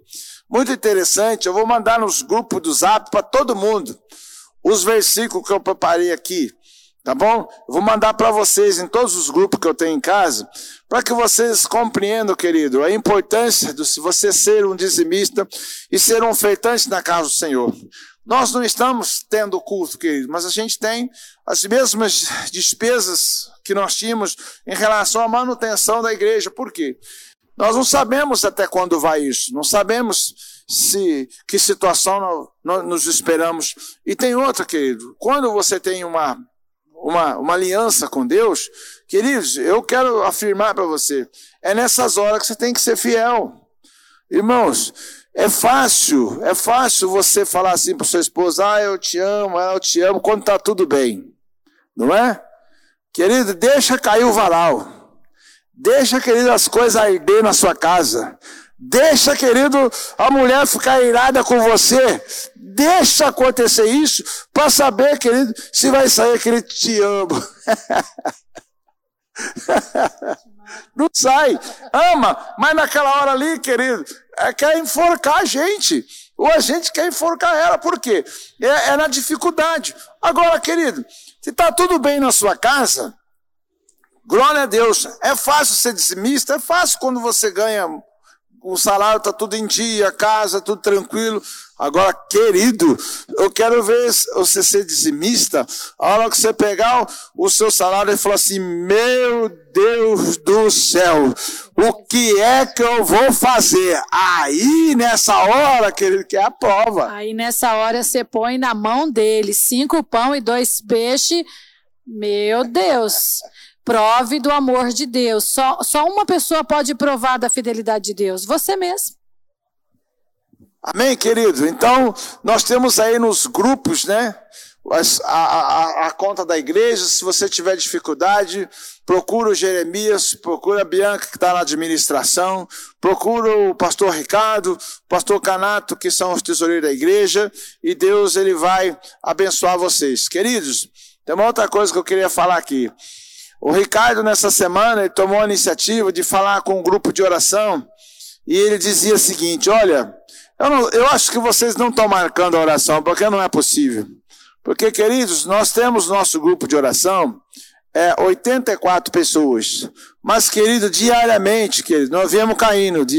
muito interessante. Eu vou mandar nos grupos do zap para todo mundo os versículos que eu preparei aqui. Tá bom? Eu vou mandar para vocês em todos os grupos que eu tenho em casa, para que vocês compreendam, querido, a importância de você ser um dizimista e ser um feitante na casa do Senhor. Nós não estamos tendo culto, querido, mas a gente tem as mesmas despesas que nós tínhamos em relação à manutenção da igreja. Por quê? Nós não sabemos até quando vai isso, não sabemos se que situação nós, nos esperamos. E tem outra, querido, quando você tem uma, uma, uma aliança com Deus, queridos, eu quero afirmar para você, é nessas horas que você tem que ser fiel. Irmãos, é fácil, é fácil você falar assim para sua esposa, ah, eu te amo, ah, eu te amo, quando está tudo bem. Não é? Querido, deixa cair o varal. Deixa, querido, as coisas arder na sua casa. Deixa, querido, a mulher ficar irada com você. Deixa acontecer isso para saber, querido, se vai sair aquele te amo. Não sai. Ama, mas naquela hora ali, querido, é, quer enforcar a gente. Ou a gente quer enforcar ela. Por quê? É, é na dificuldade. Agora, querido, se está tudo bem na sua casa, glória a Deus. É fácil ser dizimista, é fácil quando você ganha o salário está tudo em dia, casa, tudo tranquilo. Agora, querido, eu quero ver você ser dizimista. A hora que você pegar o seu salário e falar assim: Meu Deus do céu, o que é que eu vou fazer? Aí, nessa hora, querido, que é a prova. Aí, nessa hora, você põe na mão dele cinco pão e dois peixes. Meu Deus. Prove do amor de Deus. Só, só uma pessoa pode provar da fidelidade de Deus: você mesmo. Amém, querido? Então, nós temos aí nos grupos, né? A, a, a, conta da igreja. Se você tiver dificuldade, procura o Jeremias, procura a Bianca, que está na administração, procura o pastor Ricardo, o pastor Canato, que são os tesoureiros da igreja, e Deus ele vai abençoar vocês. Queridos, tem uma outra coisa que eu queria falar aqui. O Ricardo, nessa semana, ele tomou a iniciativa de falar com um grupo de oração e ele dizia o seguinte: Olha, eu, não, eu acho que vocês não estão marcando a oração, porque não é possível. Porque, queridos, nós temos nosso grupo de oração, é 84 pessoas. Mas, querido, diariamente, querido, nós viemos caindo de,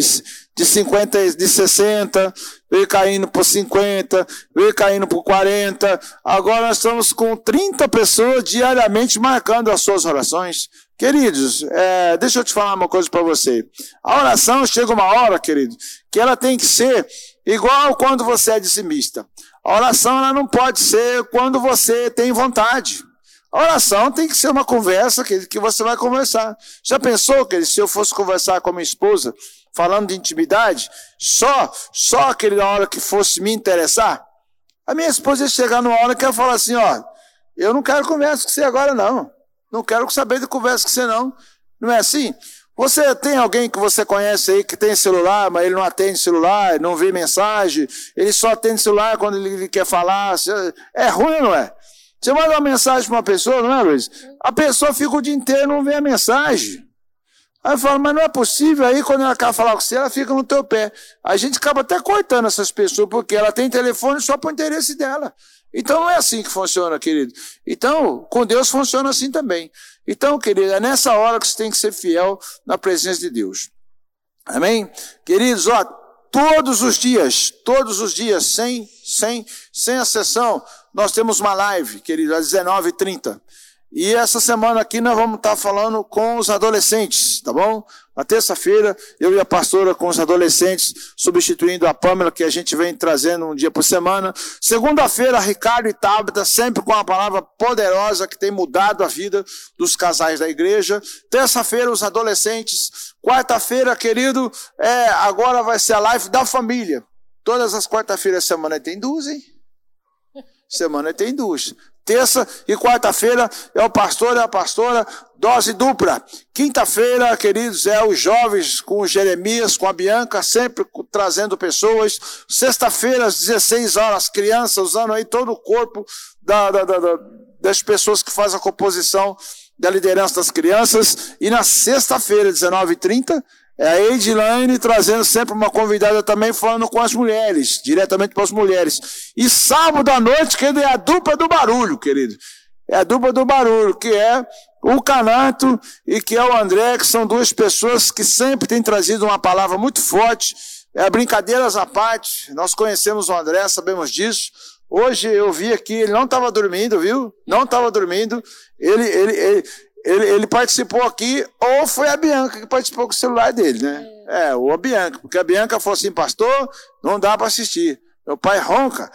de 50, de 60, veio caindo por 50, veio caindo por 40. Agora nós estamos com 30 pessoas diariamente marcando as suas orações. Queridos, é, deixa eu te falar uma coisa para você. A oração chega uma hora, querido, que ela tem que ser igual quando você é dizimista. A oração ela não pode ser quando você tem vontade. A oração tem que ser uma conversa que, que você vai conversar. Já pensou, querido, se eu fosse conversar com a minha esposa, falando de intimidade, só, só aquele hora que fosse me interessar, a minha esposa ia chegar numa hora que ela falar assim, ó, eu não quero conversa com você agora não. Não quero saber de conversa com você não. Não é assim? Você tem alguém que você conhece aí que tem celular, mas ele não atende celular, não vê mensagem, ele só atende celular quando ele quer falar. É ruim, não é? Você manda uma mensagem para uma pessoa, não é, Luiz? A pessoa fica o dia inteiro e não vê a mensagem. Aí eu falo, mas não é possível. Aí quando ela quer falar com você, ela fica no teu pé. A gente acaba até cortando essas pessoas, porque ela tem telefone só para o interesse dela. Então não é assim que funciona, querido. Então, com Deus funciona assim também. Então, querido, é nessa hora que você tem que ser fiel na presença de Deus. Amém? Queridos, ó, todos os dias, todos os dias, sem, sem, sem exceção, nós temos uma live, querido, às 19h30. E essa semana aqui nós vamos estar falando com os adolescentes, tá bom? Na terça-feira, eu e a pastora com os adolescentes, substituindo a Pâmela, que a gente vem trazendo um dia por semana. Segunda-feira, Ricardo e Tabata, sempre com uma palavra poderosa que tem mudado a vida dos casais da igreja. Terça-feira, os adolescentes. Quarta-feira, querido, é, agora vai ser a live da família. Todas as quarta-feiras semana tem duas, hein? Semana tem duas. Terça e quarta-feira é o pastor e a pastora, dose dupla. Quinta-feira, queridos, é os jovens com o Jeremias, com a Bianca, sempre trazendo pessoas. Sexta-feira, às 16 horas, crianças, usando aí todo o corpo da, da, da, das pessoas que fazem a composição da liderança das crianças. E na sexta-feira, 19h30, é a Edilane trazendo sempre uma convidada também falando com as mulheres, diretamente para as mulheres. E sábado à noite, que é a dupla do barulho, querido. É a dupla do barulho, que é o Canato e que é o André, que são duas pessoas que sempre têm trazido uma palavra muito forte. É brincadeiras à parte, nós conhecemos o André, sabemos disso. Hoje eu vi aqui, ele não estava dormindo, viu? Não estava dormindo. Ele, ele, ele, ele, ele, participou aqui, ou foi a Bianca que participou com o celular dele, né? É, ou a Bianca, porque a Bianca falou assim, pastor, não dá para assistir. Meu pai ronca.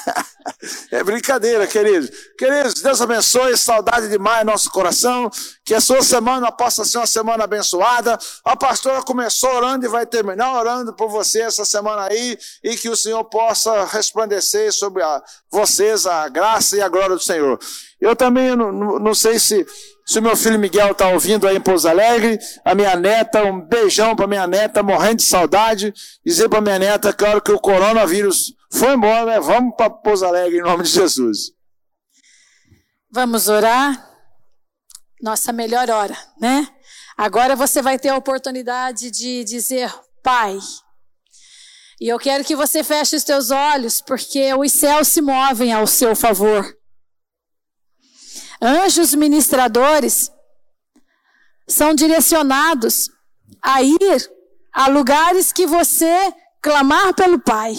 é brincadeira, queridos. Queridos, Deus abençoe, saudade demais nosso coração. Que a sua semana possa ser uma semana abençoada. A pastora começou orando e vai terminar orando por você essa semana aí. E que o Senhor possa resplandecer sobre a, vocês a graça e a glória do Senhor. Eu também não, não sei se se o meu filho Miguel está ouvindo aí em Pouso Alegre, a minha neta, um beijão para minha neta, morrendo de saudade. Dizer para minha neta hora que o coronavírus foi embora, né? Vamos para Pouso Alegre em nome de Jesus. Vamos orar. Nossa melhor hora, né? Agora você vai ter a oportunidade de dizer, Pai. E eu quero que você feche os teus olhos, porque os céus se movem ao seu favor. Anjos ministradores são direcionados a ir a lugares que você clamar pelo Pai.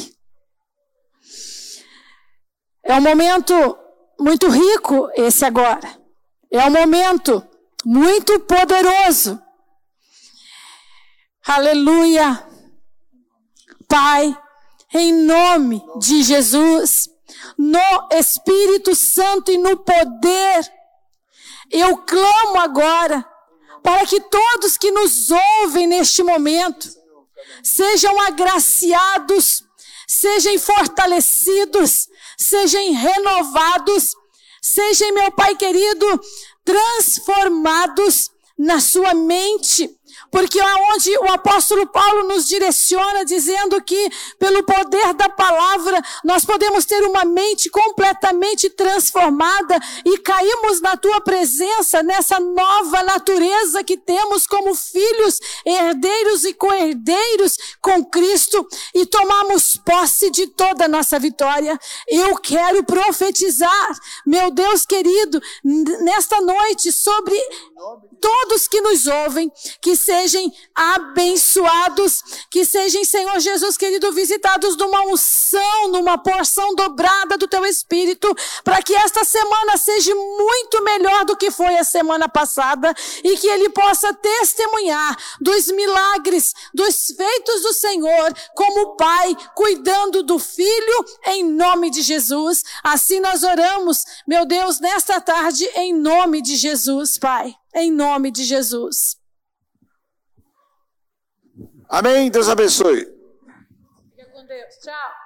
É um momento muito rico esse agora. É um momento muito poderoso. Aleluia. Pai, em nome de Jesus, no Espírito Santo e no poder, eu clamo agora para que todos que nos ouvem neste momento sejam agraciados, sejam fortalecidos, sejam renovados, sejam, meu Pai querido, transformados na sua mente, porque aonde o apóstolo Paulo nos direciona dizendo que pelo poder da palavra nós podemos ter uma mente completamente transformada e caímos na tua presença nessa nova natureza que temos como filhos, herdeiros e co-herdeiros com Cristo e tomamos posse de toda a nossa vitória. Eu quero profetizar, meu Deus querido, nesta noite sobre todos que nos ouvem, que sejam abençoados, que sejam, Senhor Jesus querido, visitados numa unção, numa porção dobrada do teu Espírito, para que esta semana seja muito melhor do que foi a semana passada e que ele possa testemunhar dos milagres, dos feitos do Senhor, como Pai, cuidando do Filho, em nome de Jesus. Assim nós oramos, meu Deus, nesta tarde, em nome de Jesus, Pai. Em nome de Jesus. Amém. Deus abençoe. Fica com Deus. Tchau.